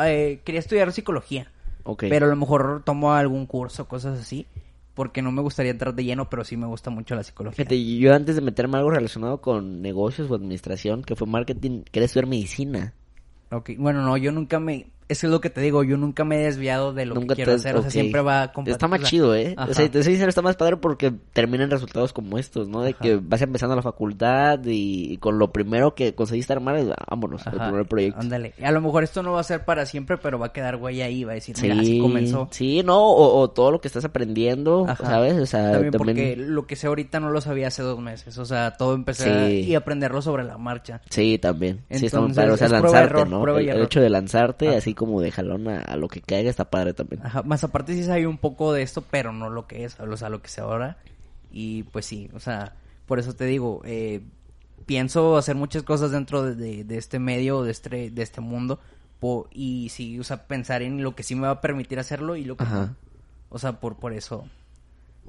eh, quería estudiar psicología. Ok. Pero a lo mejor tomo algún curso, cosas así. Porque no me gustaría entrar de lleno, pero sí me gusta mucho la psicología. Fíjate, yo antes de meterme algo relacionado con negocios o administración, que fue marketing, quería estudiar medicina. Ok, Bueno, no, yo nunca me. Eso es lo que te digo, yo nunca me he desviado de lo Nunca que quiero te- hacer. O sea, siempre va a compa- Está más chido, ¿eh? ajá. O sea, te sincero, está más padre porque terminan resultados como estos, ¿no? De Ajá. que vas empezando la facultad y con lo primero que conseguiste armar, es, vámonos, el Ajá, primer proyecto. Ándale. A lo mejor esto no va a ser para siempre, pero va a quedar güey ahí. Va a decir, Sí, mira, así comenzó. sí, no, o, o todo lo que estás aprendiendo. ¿sabes? O sea, también, también, porque lo que sé ahorita no lo sabía hace dos meses. O sea, todo empecé a- Sí. y aprenderlo sobre la marcha. Sí, también. sí, está muy Entonces, padre. O sea, y lanzarte, error, ¿no? y El, el hecho de lanzarte, así como de jalón a, a lo que caiga está padre también. Ajá, más aparte sí sabía un poco de esto, pero no lo que es, o sea, lo que sé ahora. Y pues sí, o sea, por eso te digo, eh, pienso hacer muchas cosas dentro de, de- de este medio, de este, de este mundo. po- y sí, o sea, pensar en lo que sí me va a permitir hacerlo y lo que Ajá. no. O sea, por, por eso.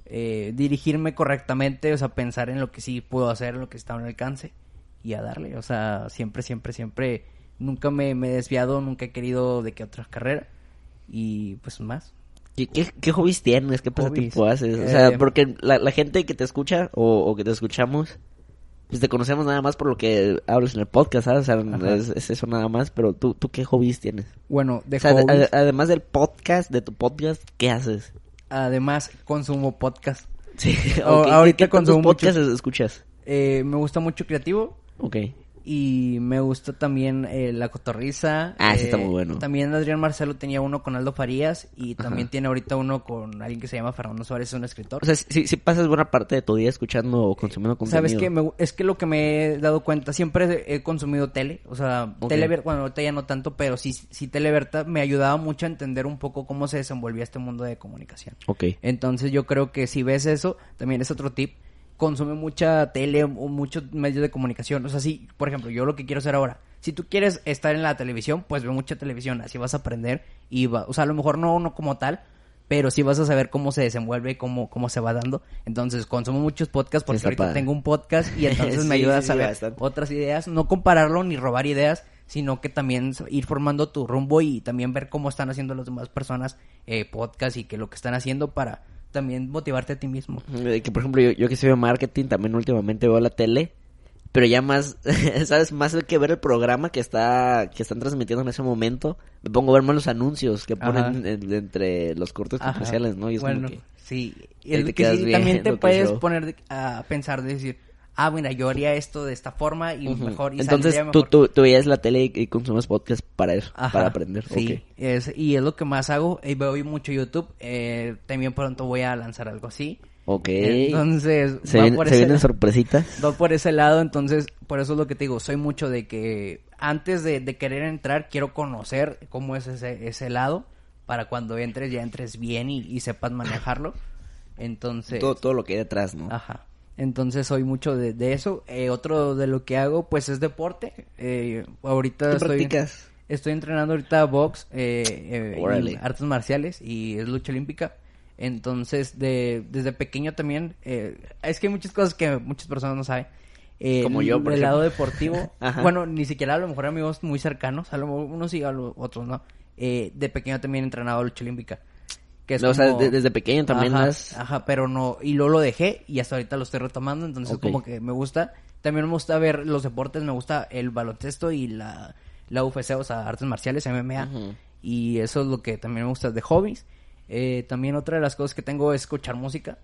eh, dirigirme correctamente, o sea, pensar en lo que sí puedo hacer, en lo que está a mi alcance y a darle. O sea, siempre, siempre, siempre. Nunca me, me he desviado, nunca he querido de que otra carrera. Y pues más. ¿Qué, qué, qué hobbies tienes? ¿Qué pasatiempo Hobbies. haces? O sea, Eh, porque la, la gente que te escucha o, o que te escuchamos, pues te conocemos nada más por lo que hablas en el podcast, ¿sabes? O sea, es, es eso nada más, pero tú, ¿tú qué hobbies tienes? Bueno, de o sea, hobbies, ade- además del podcast, de tu podcast, ¿qué haces? además consumo podcast. Sí, O- ok, ¿qué- ahorita ¿qué, consumo mucho- podcasts escuchas? Eh, me gusta mucho creativo Ok. Y me gusta también eh, La Cotorriza. Ah, ese eh, está muy bueno. También Adrián Marcelo tenía uno con Aldo Farías y Ajá. también tiene ahorita uno con alguien que se llama Fernando Suárez, es un escritor. O sea, si, si pasas buena parte de tu día escuchando o consumiendo contenido. ¿Sabes qué? Me- es que lo que me he dado cuenta, siempre he consumido tele, o sea, Ok. tele, ver- bueno, ahorita ya no tanto, pero sí, sí Televerta me ayudaba mucho a entender un poco cómo se desenvolvía este mundo de comunicación. Ok. Entonces yo creo que si ves eso, también es otro tip. Consume mucha tele o muchos medios de comunicación. O sea, sí, por ejemplo, yo lo que quiero hacer ahora. Si tú quieres estar en la televisión, pues ve mucha televisión. Así vas a aprender y va, o sea, a lo mejor no, no como tal, pero sí vas a saber cómo se desenvuelve, cómo, cómo se va dando. Entonces, consumo muchos podcasts porque Está ahorita padre. tengo un podcast y entonces Sí, me ayuda sí, a sí, saber otras ideas. No compararlo ni robar ideas, sino que también ir formando tu rumbo y también ver cómo están haciendo las demás personas eh, podcast y que lo que están haciendo para también motivarte a ti mismo. Que por ejemplo, yo, yo que estudio marketing, también últimamente veo la tele, pero ya más, ¿sabes? Más que ver el programa que está, que están transmitiendo en ese momento, me pongo a ver más los anuncios que ponen en- entre los cortes comerciales, ¿no? Y es bueno, como que, sí. Te que sí, también te puedes poner de- a pensar, de decir, ah, mira, yo haría esto de esta forma y Ujú. mejor. Y Entonces, tú, tú, tú veías la tele y, y consumes podcast para eso, Ajá, para aprender. Sí, es, y es lo que más hago. Y veo mucho YouTube. eh, también pronto voy a lanzar algo así. Ok. Entonces, se, va viene- por se ese vienen lado. sorpresitas. Va por ese lado, entonces, por eso es lo que te digo. Soy mucho de que antes de, de querer entrar, quiero conocer cómo es ese, ese lado. Para cuando entres, ya entres bien y, y sepas manejarlo. Entonces. Todo, todo lo que hay detrás, ¿no? Ajá. Entonces soy mucho de, de eso. Eh, otro de lo que hago, pues es deporte. Eh, ahorita ¿Qué estoy, practicas? estoy entrenando ahorita box, eh, eh, y artes marciales y es lucha olímpica. Entonces, de, desde pequeño también, eh, es que hay muchas cosas que muchas personas no saben. Eh, Como yo, por Del lado deportivo, bueno, ni siquiera a lo mejor amigos muy cercanos, a lo mejor unos sí, a lo- otros no. Eh, de pequeño también he entrenado lucha olímpica. Que es o sea, de- desde pequeño también Ajá, has... Ajá, pero no, y luego lo dejé y hasta ahorita lo estoy retomando, entonces como que me gusta. También me gusta ver los deportes, me gusta el baloncesto y la, la UFC, o sea, artes marciales, MMA. Y eso es lo que también me gusta de hobbies. Eh, también otra de las cosas que tengo es escuchar música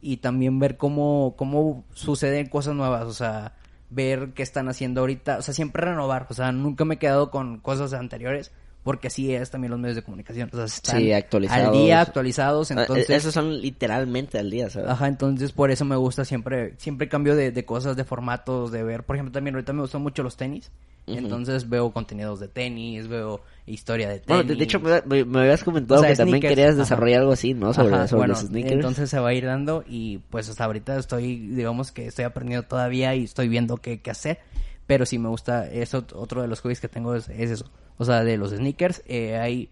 y también ver cómo, cómo suceden cosas nuevas, o sea, ver qué están haciendo ahorita, o sea, siempre renovar, o sea, nunca me he quedado con cosas anteriores. Porque así es también los medios de comunicación. O sea, están Sí, actualizados. al día, actualizados. Ah, Entonces, Esos son literalmente al día, ¿sabes? Ajá, entonces por eso me gusta siempre, siempre cambio de, de cosas, de formatos, de ver. Por ejemplo, también ahorita me gustan mucho los tenis. Entonces veo contenidos de tenis, veo historia de tenis. Bueno, de, hecho, me, habías comentado O sea, que también querías ajá. desarrollar algo así, ¿no? Sobre, Ajá, sobre bueno, los sneakers. entonces se va a ir dando y pues hasta ahorita estoy, digamos que estoy aprendiendo todavía y estoy viendo qué, qué hacer. Pero sí me gusta, eso otro de los hobbies que tengo es, es eso. O sea, de los sneakers, eh, hay,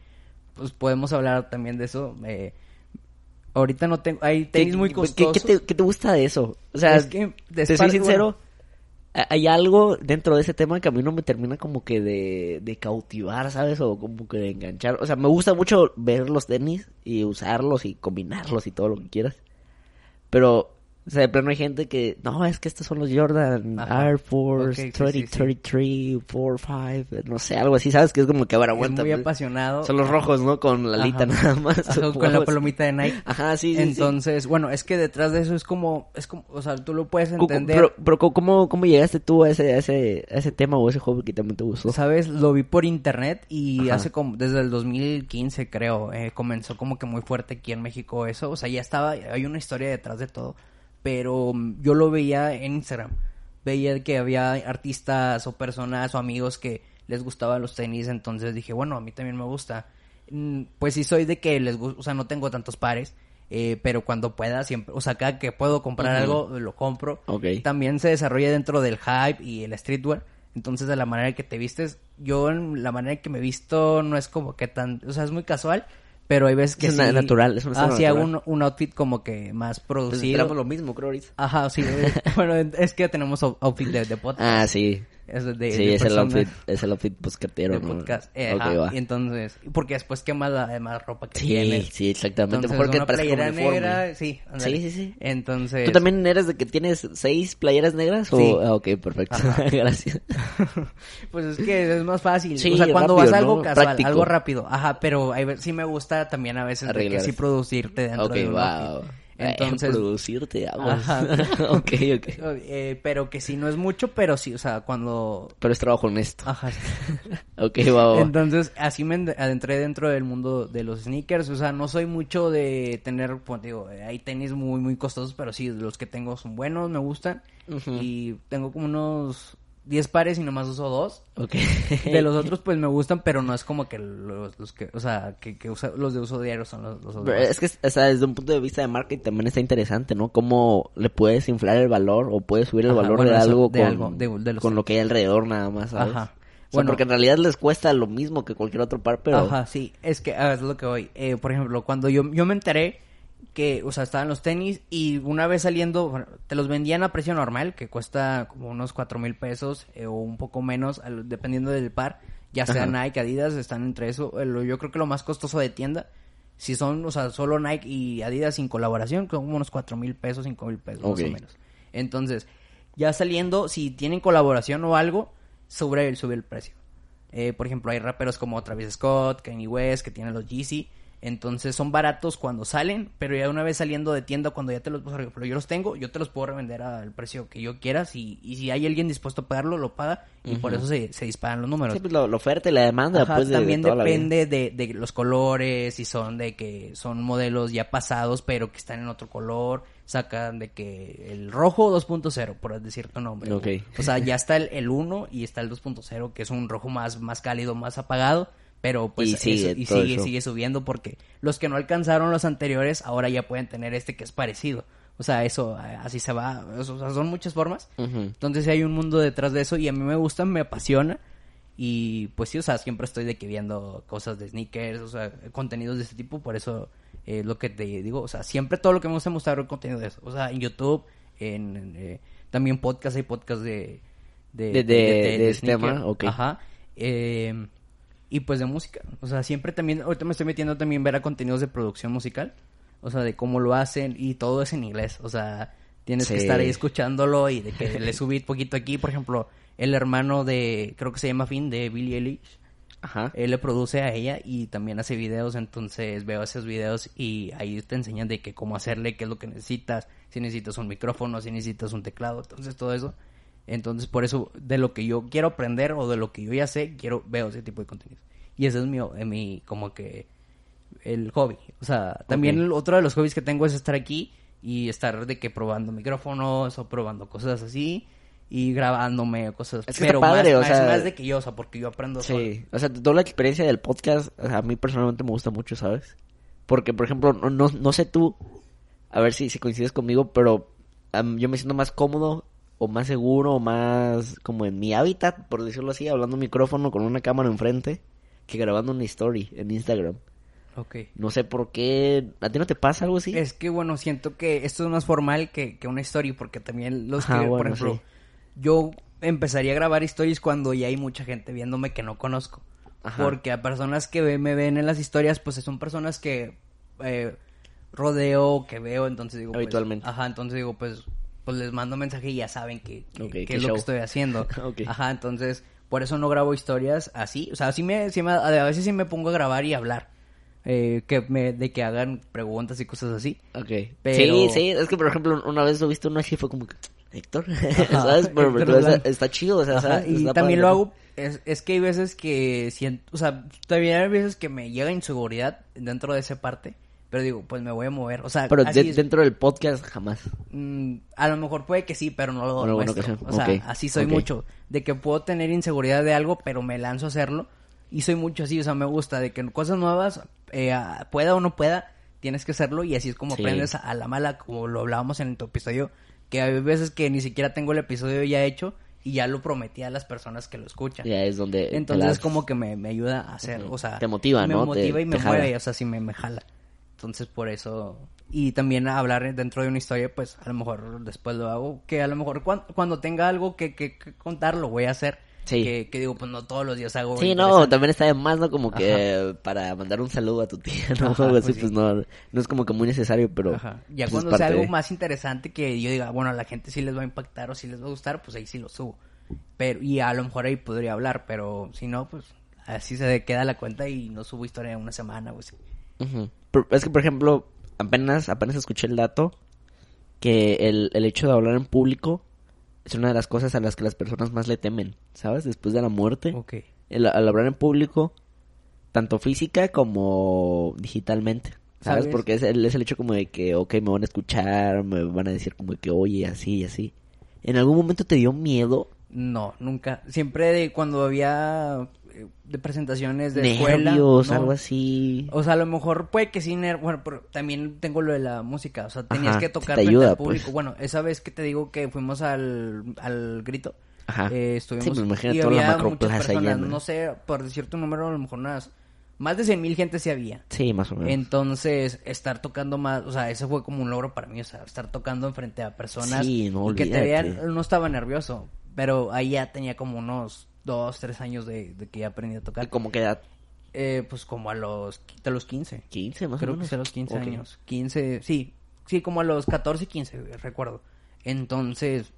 pues podemos hablar también de eso. Eh, ahorita no tengo, hay ¿Qué- tenis muy costosos. ¿qué, qué te, qué te gusta de eso? O sea, Es que de te soy sincero, bueno. a- hay algo dentro de ese tema que a mí no me termina como que de, de cautivar, ¿sabes? O como que de enganchar. O sea, me gusta mucho ver los tenis y usarlos y combinarlos y todo lo que quieras. Pero, o sea, de plano hay gente que, no, es que estos son los Jordan Ajá. Air Force Ok, sí, 30, sí, sí. 33, 45, no sé, algo así, ¿sabes? Que es como que, Es aguanta. muy apasionado. Son los rojos, ¿no? Con la alita nada más. Ajá, con la palomita de Nike. Ajá, sí, sí, sí. Entonces, bueno, es que detrás de eso es como, es como, o sea, tú lo puedes entender. Pero, pero ¿cómo, ¿cómo llegaste tú a ese, a ese, a ese tema o ese juego que también te gustó? ¿Sabes? Lo vi por internet y Ajá. hace como, desde el 2015 creo, eh, comenzó como que muy fuerte aquí en México eso. O sea, ya estaba, hay una historia detrás de todo. Pero mm, yo lo veía en Instagram. Veía que había artistas o personas o amigos que les gustaban los tenis, entonces dije, bueno, a mí también me gusta. Mm, Pues sí soy de que les gusta, o sea, no tengo tantos pares, eh, pero cuando pueda siempre, o sea, cada que puedo comprar algo, lo compro. Ok. También se desarrolla dentro del hype y el streetwear. Entonces, de la manera en que te vistes, yo en la manera en que me visto no es como que tan, o sea, es muy casual, pero hay veces que Es sí- natural, es un estilo sí, hago natural. un, un outfit como que más Pues producido. tenemos lo mismo, creo ahorita. Ajá, sí. bueno, es que tenemos out- outfit de, de podcast. Ah, sí. Es de, sí, de es el outfit, es el outfit buscatero, de ¿no? podcast. Eh, Ok, ajá, va. Y entonces, porque después quemas la demás ropa que Sí, tienes. sí, exactamente. Entonces, Mejor que una playera negra, sí. Sí, sí, sí. Entonces... ¿Tú también eres de que tienes seis playeras negras? O... Sí. Ah, ok, perfecto. Gracias. pues es que es más fácil. Sí, o sea, cuando rápido, vas a algo ¿no? casual, Práctico. algo rápido. Ajá, pero sí me gusta también a veces de que sí producirte dentro ok, de un wow. outfit. Entonces, producirte. Ajá. ok, ok. eh, pero que sí no es mucho, pero sí, o sea, cuando... Pero es trabajo honesto. Ajá. Ok, va. Entonces, así me ent- adentré dentro del mundo de los sneakers. O sea, no soy mucho de tener, pues digo, eh, hay tenis muy, muy costosos, pero sí, los que tengo son buenos, me gustan. Y tengo como unos 10 pares y nomás uso dos. Ok. De los otros, pues me gustan, pero no es como que los, los que, o sea, que, que usa- los de uso diario son los, los Pero otros. es que, o sea, desde un punto de vista de marketing también está interesante, ¿no? Cómo le puedes inflar el valor o puedes subir el Ajá, valor bueno, de algo de con, algo, de- de los- con lo que hay alrededor nada más, ¿sabes? Ajá. O sea, Bueno. porque en realidad les cuesta lo mismo que cualquier otro par, pero... Ajá, sí, es que ah, es lo que voy. Eh, por ejemplo, cuando yo, yo me enteré que, o sea, estaban los tenis y una vez saliendo, bueno, te los vendían a precio normal, que cuesta como unos cuatro mil pesos eh, o un poco menos, al- dependiendo del par. Ya sea Ajá. Nike, Adidas, están entre eso. Eh, yo creo que lo más costoso de tienda, si son, o sea, solo Nike y Adidas sin colaboración, son como unos cuatro mil pesos, cinco mil pesos, más o menos. Entonces, ya saliendo, si tienen colaboración o algo, sube el, sube el precio. Eh, por ejemplo, hay raperos como Travis Scott, Kanye West, que tienen los Yeezy. Entonces son baratos cuando salen, pero ya una vez saliendo de tienda, cuando ya te los, ejemplo, yo los tengo, yo te los puedo revender al precio que yo quiera. Si, y si hay alguien dispuesto a pagarlo, lo paga. Y por eso se, se disparan los números. Sí, pues la, la oferta y la demanda, Ajá, pues, de, de también depende de, de los colores, si son de que son modelos ya pasados, pero que están en otro color. Sacan de que el rojo 2.0, por decir tu nombre. Ok. O sea, ya está el, el 1 y está el 2.0, que es un rojo más, más cálido, más apagado. Pero pues Y sigue eso- y sigue, eso. sigue subiendo porque los que no alcanzaron los anteriores ahora ya pueden tener este que es parecido. O sea, eso, así se va. O sea, son muchas formas. Entonces hay un mundo detrás de eso y a mí me gusta, me apasiona. Y pues sí, o sea, siempre estoy de que viendo cosas de sneakers, o sea, contenidos de este tipo, por eso eh, lo que te digo, o sea, siempre todo lo que me gusta mostrar contenido de eso. O sea, en YouTube, en, en, eh, también podcast, hay podcast de... De, De- de- de este tema, ok. Ajá. Eh, y pues de música. O sea, siempre también, ahorita me estoy metiendo también ver a contenidos de producción musical. O sea, de cómo lo hacen y todo es en inglés. O sea, tienes que estar ahí escuchándolo y de que le subí poquito aquí. Por ejemplo, el hermano de, creo que se llama Finn, de Billie Eilish. Ajá. Él le produce a ella y también hace videos, entonces veo esos videos y ahí te enseñan de que cómo hacerle, qué es lo que necesitas, si necesitas un micrófono, si necesitas un teclado, entonces todo eso. Entonces por eso de lo que yo quiero aprender o de lo que yo ya sé, quiero veo ese tipo de contenido. Y ese es mi, eh, mi como que el hobby. O sea, también el- otro de los hobbies que tengo es estar aquí y estar de que probando micrófonos o probando cosas así y grabándome o cosas Es que pero padre, más, o más- sea- más de que yo, o sea, porque yo aprendo solo. Sí, o sea, toda la experiencia del podcast, o sea, a mí personalmente me gusta mucho, ¿sabes? Porque, por ejemplo, no, no, no sé tú, a ver si, si coincides conmigo, pero yo me siento más cómodo o más seguro o más como en mi hábitat, por decirlo así, hablando un micrófono con una cámara enfrente, que grabando una story en Instagram. Ok. No sé por qué, ¿a ti no te pasa algo así? Es que, bueno, siento que esto es más formal que, que una story, porque también los que, Ajá, por ejemplo, sí. yo empezaría a grabar stories cuando ya hay mucha gente viéndome que no conozco. Ajá. Porque a personas que me ven en las historias, pues son personas que eh, rodeo, que veo, entonces digo, pues, Habitualmente. ajá, entonces digo, pues, pues les mando mensaje y ya saben que, que- Ok, qué qué es lo que estoy haciendo. Ajá, entonces, por eso no grabo historias así. O sea, sí me, sí me- a veces sí me pongo a grabar y hablar. eh, que me, de que hagan preguntas y cosas así. Ok. Pero- Sí, sí, es que por ejemplo una vez lo viste uno así fue como que, Héctor, ¿sabes? Pero, Héctor pero está, chido, o sea, Ajá, ¿sabes? y Está también padre. lo hago, es, es que hay veces que siento, o sea, también hay veces que me llega inseguridad dentro de esa parte, Pero digo, pues me voy a mover. O sea, Pero así de- es. dentro del podcast jamás. Mm, a lo mejor puede que sí, pero no lo bueno, sí. O sea, así soy mucho. De que puedo tener inseguridad de algo, pero me lanzo a hacerlo. Y soy mucho así, o sea, me gusta de que cosas nuevas, eh, pueda o no pueda, tienes que hacerlo. Y así es como Sí. aprendes a, la mala, como lo hablábamos en tu episodio. Que hay veces que ni siquiera tengo el episodio ya hecho y ya lo prometí a las personas que lo escuchan. Ya es donde... Entonces las- como que me, me ayuda a hacer, o sea... Te motiva, me ¿no? motiva Te- y me te jala. mueve, o sea, sí me, me jala. Entonces por eso... Y también hablar dentro de una historia, pues a lo mejor después lo hago. Que a lo mejor cuan- cuando, tenga algo que, que, que contar lo voy a hacer. Sí. Que, que digo, pues no todos los días hago... Sí, no, también está de más, ¿no? Como que para mandar un saludo a tu tía, ¿no? Ajá, así, pues sí. pues no, no es como que muy necesario, pero... Ajá. Ya pues, cuando sea algo de- más interesante que yo diga, bueno, a la gente sí les va a impactar o sí les va a gustar, pues ahí sí lo subo. Pero, y a lo mejor ahí podría hablar, pero si no, pues así se queda la cuenta y no subo historia en una semana o así. Es que, por ejemplo, apenas, apenas escuché el dato que el, el hecho de hablar en público es una de las cosas a las que las personas más le temen, ¿sabes? Después de la muerte. Ok. El, al hablar en público, tanto física como digitalmente. ¿Sabes? ¿Sabes? Porque es el, es el hecho como de que, ok, me van a escuchar, me van a decir como de que, oye, así y así. ¿En algún momento te dio miedo? No, nunca. Siempre de cuando había de presentaciones de escuela. Nervios, no. algo así. O sea, a lo mejor puede que sí, bueno, pero también tengo lo de la música, o sea, tenías Ajá, que tocar te frente ayuda, al público. pues. Bueno, esa vez que te digo que fuimos al, al grito, Ajá. eh, estuvimos Sí, pues imagínate y toda había muchas personas, no sé, por decir tu número, a lo mejor unas, más de 100 mil gente sí había. Sí, más o menos. Entonces, estar tocando más, o sea, ese fue como un logro para mí, o sea, estar tocando enfrente a personas Sí, no y que te vean, no estaba nervioso, pero ahí ya tenía como unos dos, tres años de, de que ya aprendí a ¿Y tocar. como que edad? Eh, pues como a los, a los 15. 15 más Creo o que menos. fue a los 15 Ok. años. 15, sí, sí, como a los 14 y 15, recuerdo. Entonces,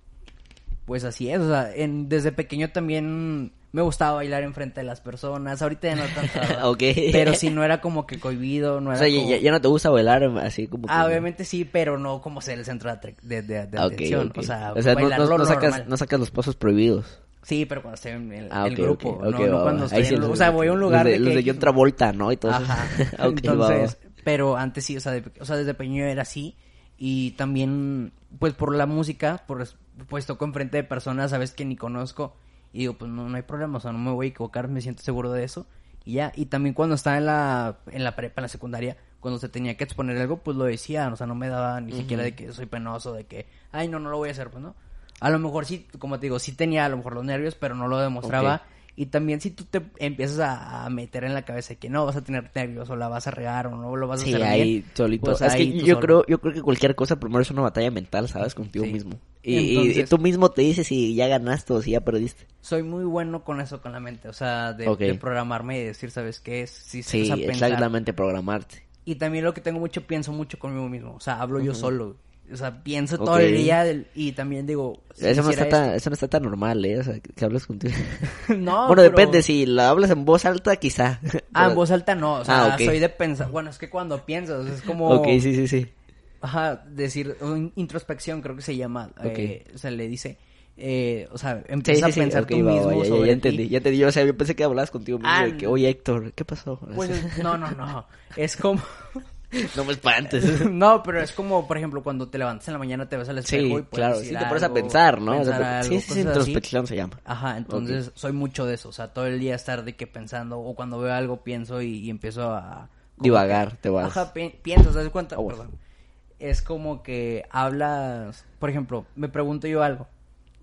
pues así es, o sea, en, desde pequeño también me gustaba bailar enfrente de las personas, ahorita ya no tanto, ¿verdad? Ok. pero si no era como que cohibido, no O era sea, ya, como... ya- ya no te gusta bailar así como que... Ah, obviamente sí, pero no como ser el centro de, de, de- atención, o sea, bailar no- lo no sacas, no sacas los pasos prohibidos. Sí, pero cuando estoy en el, Ah, el grupo, no, no va, cuando estoy sí en, los- o sea, voy a un lugar los de, los de que- John Travolta, ¿no? Y todo eso. Ajá. Ok, va, va. Entonces, pero antes sí, o sea, de- o sea, desde pequeño era así. Y también, pues por la música, por, pues toco enfrente de personas, sabes, que ni conozco. Y digo, pues no, no hay problema, o sea, no me voy a equivocar, me siento seguro de eso. Y ya, y también cuando estaba en la, en la prepa, en la secundaria, cuando se tenía que exponer algo, pues lo decía, o sea, no me daba ni siquiera de que soy penoso, de que, ay, no, no lo voy a hacer, pues no. A lo mejor sí, como te digo, sí tenía a lo mejor los nervios, pero no lo demostraba. Y también si tú te empiezas a, meter en la cabeza que no vas a tener nervios o la vas a regar o no lo vas a Sí, hacer ahí bien, solito. pues es ahí que yo solo. creo, yo creo que cualquier cosa primero es una batalla mental, ¿sabes? Contigo Sí. mismo. Y, Entonces- y tú mismo te dices si ya ganaste o si ya perdiste. Soy muy bueno con eso, con la mente. O sea, de, programarme y decir, ¿sabes qué es? Sí, Sí, pensar. exactamente, programarte. Y también lo que tengo mucho, pienso mucho conmigo mismo. O sea, hablo yo solo. O sea, pienso todo el día del- y también digo... si eso, no está tan, eso no está tan normal, ¿eh? O sea, que, hables contigo. no, bueno, pero- depende, si la hablas en voz alta, quizá. Ah, en voz alta no. O sea, Ah, ok. soy de pensar... Bueno, es que cuando piensas es como... Ok, sí, sí, sí. Ajá, decir, o in- introspección creo que se llama, eh, le dice, eh, o sea, Sí, empieza sí, sí, a pensar tú va, mismo ya, ya, sobre ya ti. entendí, ya entendí, o sea, yo pensé que hablabas contigo mismo Ah, de que, no. oye, Héctor, ¿qué pasó? Pues es- no, no, no, es como, no me espantes. no, pero es como, por ejemplo, cuando te levantas en la mañana te ves al espejo y sí, puedes claro, decir sí, te pones a pensar, ¿no? O sea, pensar algo, sí, sí, introspección se llama. Ajá, entonces soy mucho de eso, o sea, todo el día estar de que pensando, o cuando veo algo pienso y, y empiezo a... Divagar, que- te vas. Ajá, pi- piensas, ¿te das cuenta? Perdón. Es como que hablas, por ejemplo, me pregunto yo algo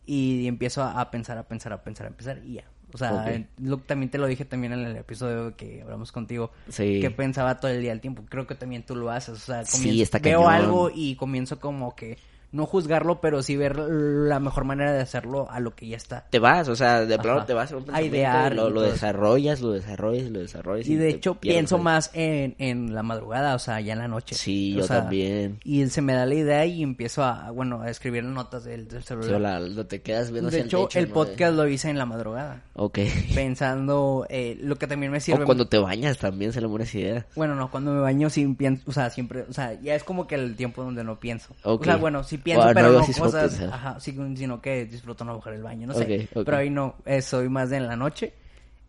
y empiezo a, a pensar, a pensar, a pensar, a pensar y ya. O sea, Ok. en- lo- también te lo dije también en el episodio que hablamos contigo, Sí. que pensaba todo el día al tiempo. Creo que también tú lo haces, o sea, Sí, comienzo- está veo cañón. algo y comienzo como que no juzgarlo, pero sí ver la mejor manera de hacerlo a lo que ya está. Te vas, o sea, de plano te vas a un pensamiento, idear lo, desarrollas, lo desarrollas, lo desarrollas. Y de hecho pienso ahí. más en, en la madrugada, o sea, ya en la noche. Sí, O yo sea, también. Y se me da la idea y empiezo a, bueno, a escribir notas del, del Sí, celular. hola, lo te quedas viendo de hecho, techo, el ¿no? podcast lo hice en la madrugada, Ok. pensando eh, lo que también me sirve. O cuando te bañas también se le buenas ideas. Bueno, no, cuando me baño sí pienso, o sea, siempre, o sea, ya es como que el tiempo donde no pienso. Ok. O sea, bueno, sí pienso, Bueno, pero no cosas, ajá, sí, sino que disfruto no bajar el baño, no sé. Pero ahí no, eh, soy más de en la noche.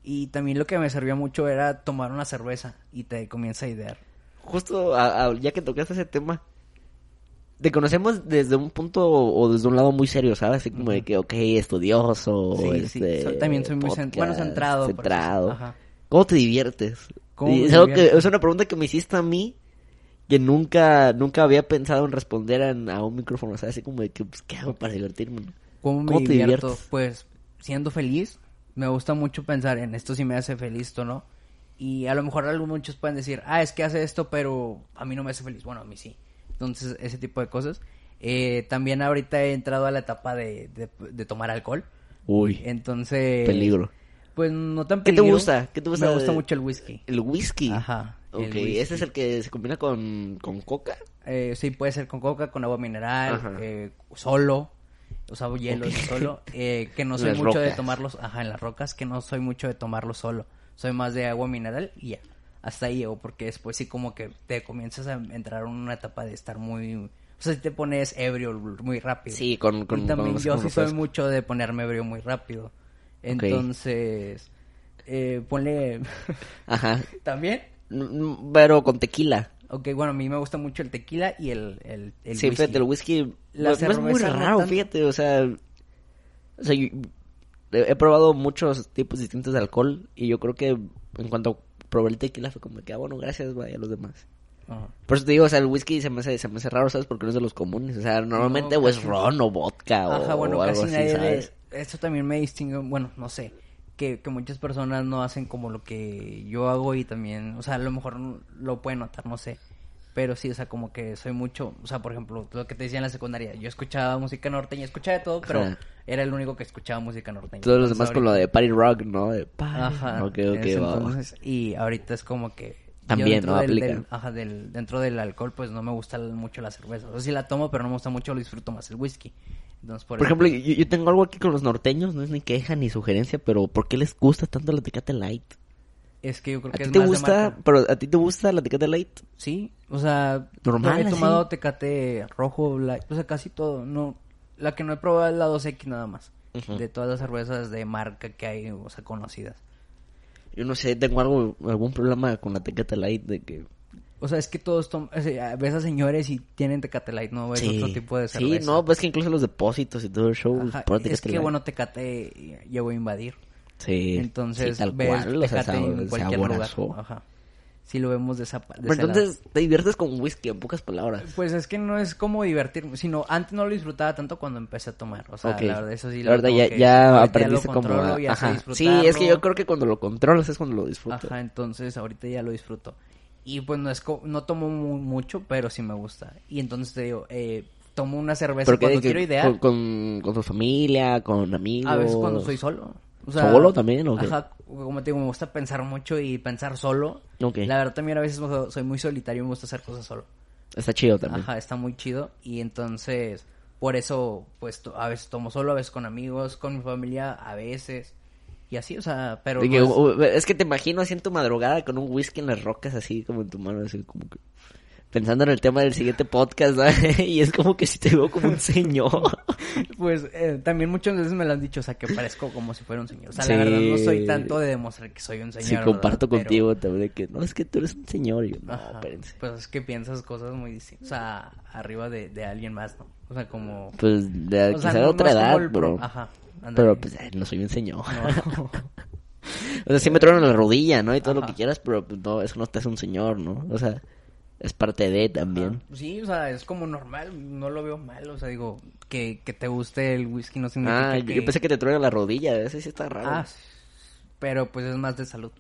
Y también lo que me servía mucho era tomar una cerveza y te comienza a idear. justo a- a- ya que tocaste ese tema, te conocemos desde un punto o desde un lado muy serio, ¿sabes? Así como de que, ok, estudioso, Sí, sí, este, también soy muy bueno, centrado, ajá. ¿Cómo te diviertes? ¿Cómo Y me es, algo que, divierto? es una pregunta que me hiciste a mí que nunca nunca había pensado en responder a un micrófono, o sea, así como de que, pues, ¿qué hago para divertirme? ¿Cómo me ¿Cómo te divierto? diviertes? Pues siendo feliz. Me gusta mucho pensar en esto si me hace feliz, esto no. Y a lo mejor algunos muchos pueden decir, ah, es que hace esto, pero a mí no me hace feliz. Bueno, a mí sí. Entonces, ese tipo de cosas. Eh, también ahorita he entrado a la etapa de, de, de tomar alcohol. Uy, Entonces... peligro. Pues no tan ¿Qué te peligro. gusta? ¿Qué te gusta Me gusta mucho el whisky. El whisky. Ajá. Ok, ese es el que se combina con, con coca. Eh, sí, puede ser con coca, con agua mineral, eh, solo, o sea, hielo solo, eh, que no soy las mucho de tomarlos, ajá, en las rocas, que no soy mucho de tomarlo solo, soy más de agua mineral y ya, hasta ahí llego, porque después sí como que te comienzas a entrar en una etapa de estar muy, o sea, si te pones ebrio muy rápido. Sí, con... con y también con- yo con sí soy mucho de ponerme ebrio muy rápido, entonces, eh, ponle, Ajá. también, Pero con tequila. ok, bueno, a mí me gusta mucho el tequila y el, el, el sí, whisky. fíjate, el whisky La no, no es muy no raro, fíjate, o sea, o sea, yo- he probado muchos tipos distintos de alcohol y yo creo que en cuanto probé el tequila fue como que, ah, bueno, gracias, vaya, a los demás. Ajá. Por eso te digo, o sea, el whisky se me hace, se me hace raro, ¿sabes? Porque no es de los comunes, o sea, normalmente o es ron o vodka o, Ajá, bueno, o algo casi así, nadie de... ¿sabes? Esto también me distingue, bueno, no sé, que, que muchas personas no hacen como lo que yo hago y también, o sea, a lo mejor lo pueden notar, no sé. Pero sí, o sea, como que soy mucho, o sea, por ejemplo, lo que te decía en la secundaria, yo escuchaba música norteña, escuchaba de todo, pero Ajá. era el único que escuchaba música norteña. Todos los demás con lo de party rock, ¿no? De party. Ajá. Va. entonces, y ahorita es como que... También, ¿no? del- Aplica. del- ajá, del, dentro del alcohol, pues no me gusta mucho la cerveza. O sea, sí la tomo, pero no me gusta mucho, lo disfruto más el whisky. Entonces, por, ejemplo, yo, yo tengo algo aquí con los norteños, no es ni queja ni sugerencia, pero ¿por qué les gusta tanto la Tecate Light? Es que yo creo ¿A que ti es te más gusta, pero a ti te gusta la Tecate Light? Sí, o sea, Normal, he así. tomado tecate rojo, light, o sea, casi todo. No, la que no he probado es la 2X nada más. De todas las cervezas de marca que hay, o sea, conocidas. Yo no sé, tengo algo, algún problema con la Tecate Light de que... O sea, es que todos toman, o sea, ves a señores y tienen tecate light, no ves otro tipo de cerveza. Sí, no, pues que incluso los depósitos y todo el show, Ajá, es Tecate que Light. bueno, Tecate llegó a invadir. Sí, Entonces, sí, tal ves cual, o sea, Tecate en cualquier lugar. Ajá. Si lo vemos de esa, de Pero ese lado. entonces te diviertes con whisky, en pocas palabras. Pues es que no es como divertirme, sino antes no lo disfrutaba tanto cuando empecé a tomar. O sea, Ok. la verdad, eso sí. La lo verdad, ya, que- ya aprendiste lo como a... ya Ajá. Sí, es que yo creo que cuando lo controlas es cuando lo disfrutas. Ajá, entonces ahorita ya lo disfruto. Y pues no es no tomo mu- mucho, pero sí me gusta. Y entonces te digo, eh, tomo una cerveza cuando que- quiero idear. Con, con, con tu familia, con amigos. A veces cuando soy solo. O sea, ¿Solo también, o qué? Ajá, como te digo, me gusta pensar mucho y pensar solo. La verdad también a veces so- soy muy solitario y me gusta hacer cosas solo. Está chido también. Ajá, está muy chido. Y entonces, por eso, pues a veces tomo solo, a veces con amigos, con mi familia, a veces. Y así, o sea, pero... Que, no es- es que te imagino así en tu madrugada con un whisky en las rocas así como en tu mano, así como que pensando en el tema del siguiente podcast, ¿sabes? y es como que si te veo como un señor. Pues eh, también muchas veces me lo han dicho, o sea, que parezco como si fuera un señor. O sea, Sí. la verdad no soy tanto de demostrar que soy un señor. sí, comparto ¿verdad? Pero- contigo también de que no, es que tú eres un señor. Y yo, no, Ajá. Pues es que piensas cosas muy distintas. O sea, arriba de, de alguien más, ¿no? O sea, como... Pues de o sea, quizá de otra edad, bro. Ajá. Pero pues ay, no soy un señor. No. o sea, sí me truenan la rodilla, ¿no? Y todo lo que quieras, pero pues no, eso no te hace un señor, ¿no? O sea, es parte de también. Ah, Sí, o sea, es como normal, no lo veo mal, o sea, digo, que, que te guste el whisky no significa Ah, yo- que... yo pensé que te truenan la rodilla, ese sí está raro. Ah, pero pues es más de salud.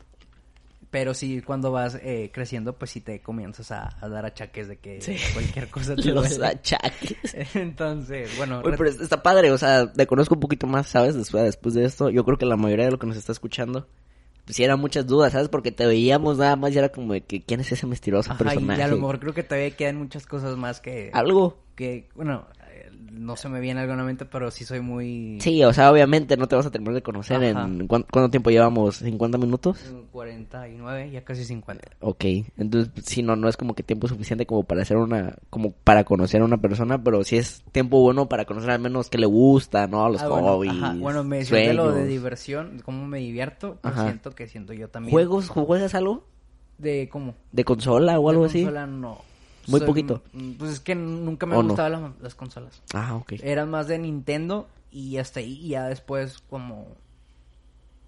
Pero sí, cuando vas eh, creciendo, pues sí te comienzas a, a dar achaques de que Sí. cualquier cosa te Los duele. achaques. Entonces, bueno, re- pero está padre, o sea, te conozco un poquito más, ¿sabes? Después, después de esto, yo creo que la mayoría de lo que nos está escuchando, pues sí eran muchas dudas, ¿sabes? Porque te veíamos nada más y era como de que, ¿quién es ese misterioso ajá, y personaje? a lo mejor creo que todavía quedan muchas cosas más que... Algo. que bueno, no se me viene algo en la mente, pero sí soy muy... Sí, o sea, obviamente no te vas a terminar de conocer Ajá. en... ¿cuán- ¿Cuánto tiempo llevamos? ¿50 minutos? 49, ya casi 50. Ok, entonces sí, no, no es como que tiempo suficiente como para hacer una, como para conocer a una persona, pero sí es tiempo bueno para conocer al menos qué le gusta, ¿no? Los Ah, bueno, hobbies, ajá, bueno, me decías de lo de diversión, cómo me divierto, pues Ajá. siento que siento yo también. ¿Juegos? ¿Juegas algo? ¿De cómo? ¿De consola o algo De así? consola, no. Muy Soy- poquito. Pues es que nunca me ¿O han no? las, las consolas. Ah, ok. Eran más de Nintendo y hasta ahí. Y ya después, como.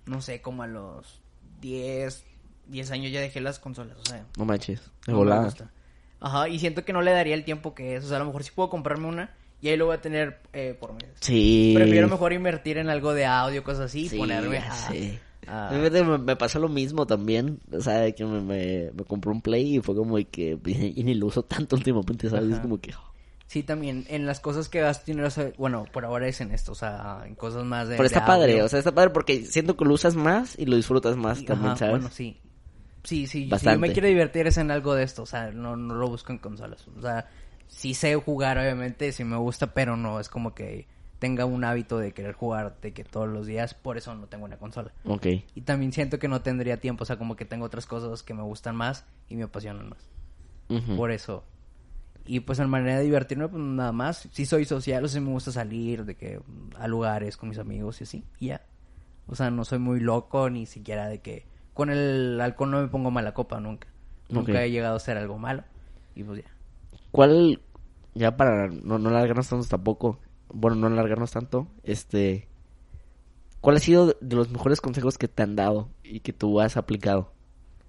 No sé, como a los 10, 10 años ya dejé las consolas. O sea, No manches. De no me volada. gusta. Ajá, y siento que no le daría el tiempo que es. O sea, a lo mejor sí puedo comprarme una y ahí lo voy a tener eh, por meses. Sí. Prefiero mejor invertir en algo de audio, cosas así, y Sí, ponerme a, sé. A- A mí Me, me pasó lo mismo también, o sea, que me, me, me compré un Play y fue como que y ni lo uso tanto últimamente, ¿sabes? Es Ajá. como que... oh. Sí, también en las cosas que gasto dinero, bueno, por ahora es en esto, o sea, en cosas más de Pero está de padre, audio. o sea, está padre porque siento que lo usas más y lo disfrutas más Y- también, ajá, ¿sabes? Bueno, sí. Sí, sí, si yo me quiero divertir es en algo de esto, o sea, no, no lo busco en consolas. O sea, sí sé jugar, obviamente, sí me gusta, pero no es como que tenga un hábito de querer jugar de que todos los días, por eso no tengo una consola. Ok. Y también siento que no tendría tiempo, o sea, como que tengo otras cosas que me gustan más y me apasionan más. Por eso. Y pues en manera de divertirme, pues nada más. Sí soy social, o sea, me gusta salir de que a lugares con mis amigos y así, y ya. O sea, no soy muy loco ni siquiera de que con el alcohol no me pongo mala copa nunca. Nunca he llegado a hacer algo malo. Y pues ya. ¿Cuál, ya para no, no alargarnos tanto tampoco, bueno, no alargarnos tanto, este, ¿cuál ha sido de los mejores consejos que te han dado y que tú has aplicado?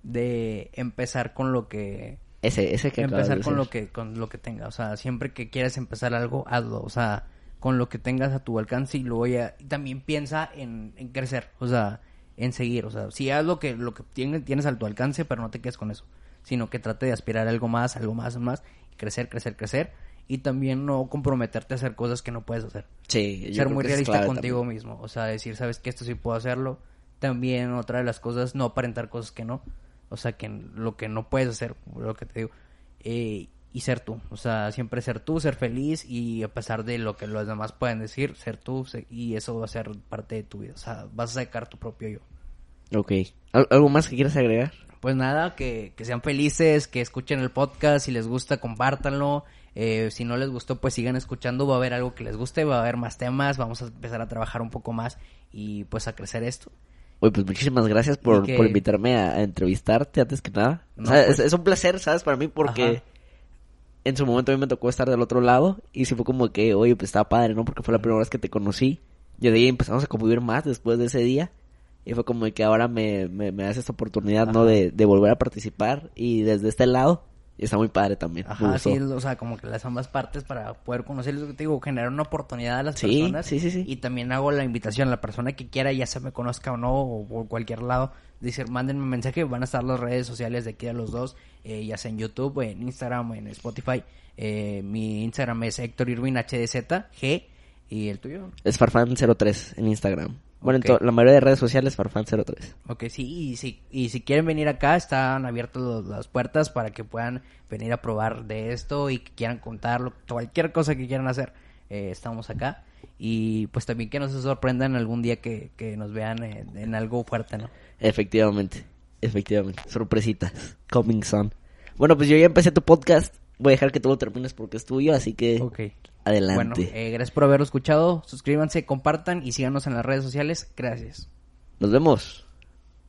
De empezar con lo que Ese, ese que empezar de con lo que con lo que tenga. O sea siempre que quieras empezar algo hazlo. O sea con lo que tengas a tu alcance y luego ya y también piensa en, en crecer. O sea en seguir. O sea si haz lo que lo que tienes, tienes a tu alcance pero no te quedes con eso sino que trate de aspirar a algo más algo más más y crecer crecer crecer y también no comprometerte a hacer cosas que no puedes hacer Sí, yo ser creo muy realista contigo también. mismo. O sea, decir, sabes que esto sí puedo hacerlo. También otra de las cosas, no aparentar cosas que no. O sea, que lo que no puedes hacer, lo que te digo. Eh, y ser tú. O sea, siempre ser tú, ser feliz y a pesar de lo que los demás pueden decir, ser tú y eso va a ser parte de tu vida. O sea, vas a sacar tu propio yo. Ok. ¿Al- ¿Algo más que quieras agregar? Pues nada, que, que sean felices, que escuchen el podcast, si les gusta, compártanlo. Eh, si no les gustó, pues sigan escuchando, va a haber algo que les guste, va a haber más temas, vamos a empezar a trabajar un poco más y pues a crecer esto. Oye, pues muchísimas gracias por, que- por invitarme a, entrevistarte antes que nada. No, O sea, pues- es, es un placer, ¿sabes? Para mí porque Ajá. en su momento a mí me tocó estar del otro lado y sí fue como que, oye, pues estaba padre, ¿no? Porque fue la primera vez que te conocí. Y de ahí empezamos a convivir más después de ese día. Y fue como que ahora me, me, me das esta oportunidad, ¿no? De, de volver a participar y desde este lado. Está muy padre también. Ajá, sí, o sea, como que las ambas partes para poder conocer, lo que te digo, generar una oportunidad a las Sí, personas. sí, sí, sí. Y también hago la invitación a la persona que quiera, ya se me conozca o no, o por cualquier lado, decir, mándenme un mensaje, van a estar las redes sociales de aquí a los dos, eh, ya sea en YouTube, en Instagram, o en Spotify. Eh, mi Instagram es Héctor Irwin HDZ, G, y el tuyo. Es Farfan03 en Instagram. Bueno, Ok. en to- la mayoría de redes sociales Farfan03. Ok, sí, y si, y si quieren venir acá, están abiertas los- las puertas para que puedan venir a probar de esto y que quieran contarlo, cualquier cosa que quieran hacer, eh, estamos acá. Y pues también que no se sorprendan algún día que, que nos vean en, en algo fuerte, ¿no? Efectivamente, efectivamente. Sorpresitas. Coming soon. Bueno, pues yo ya empecé tu podcast. Voy a dejar que tú lo termines porque es tuyo, así que Ok. adelante. Bueno, eh, gracias por haberlo escuchado, suscríbanse, compartan y síganos en las redes sociales. Gracias. Nos vemos.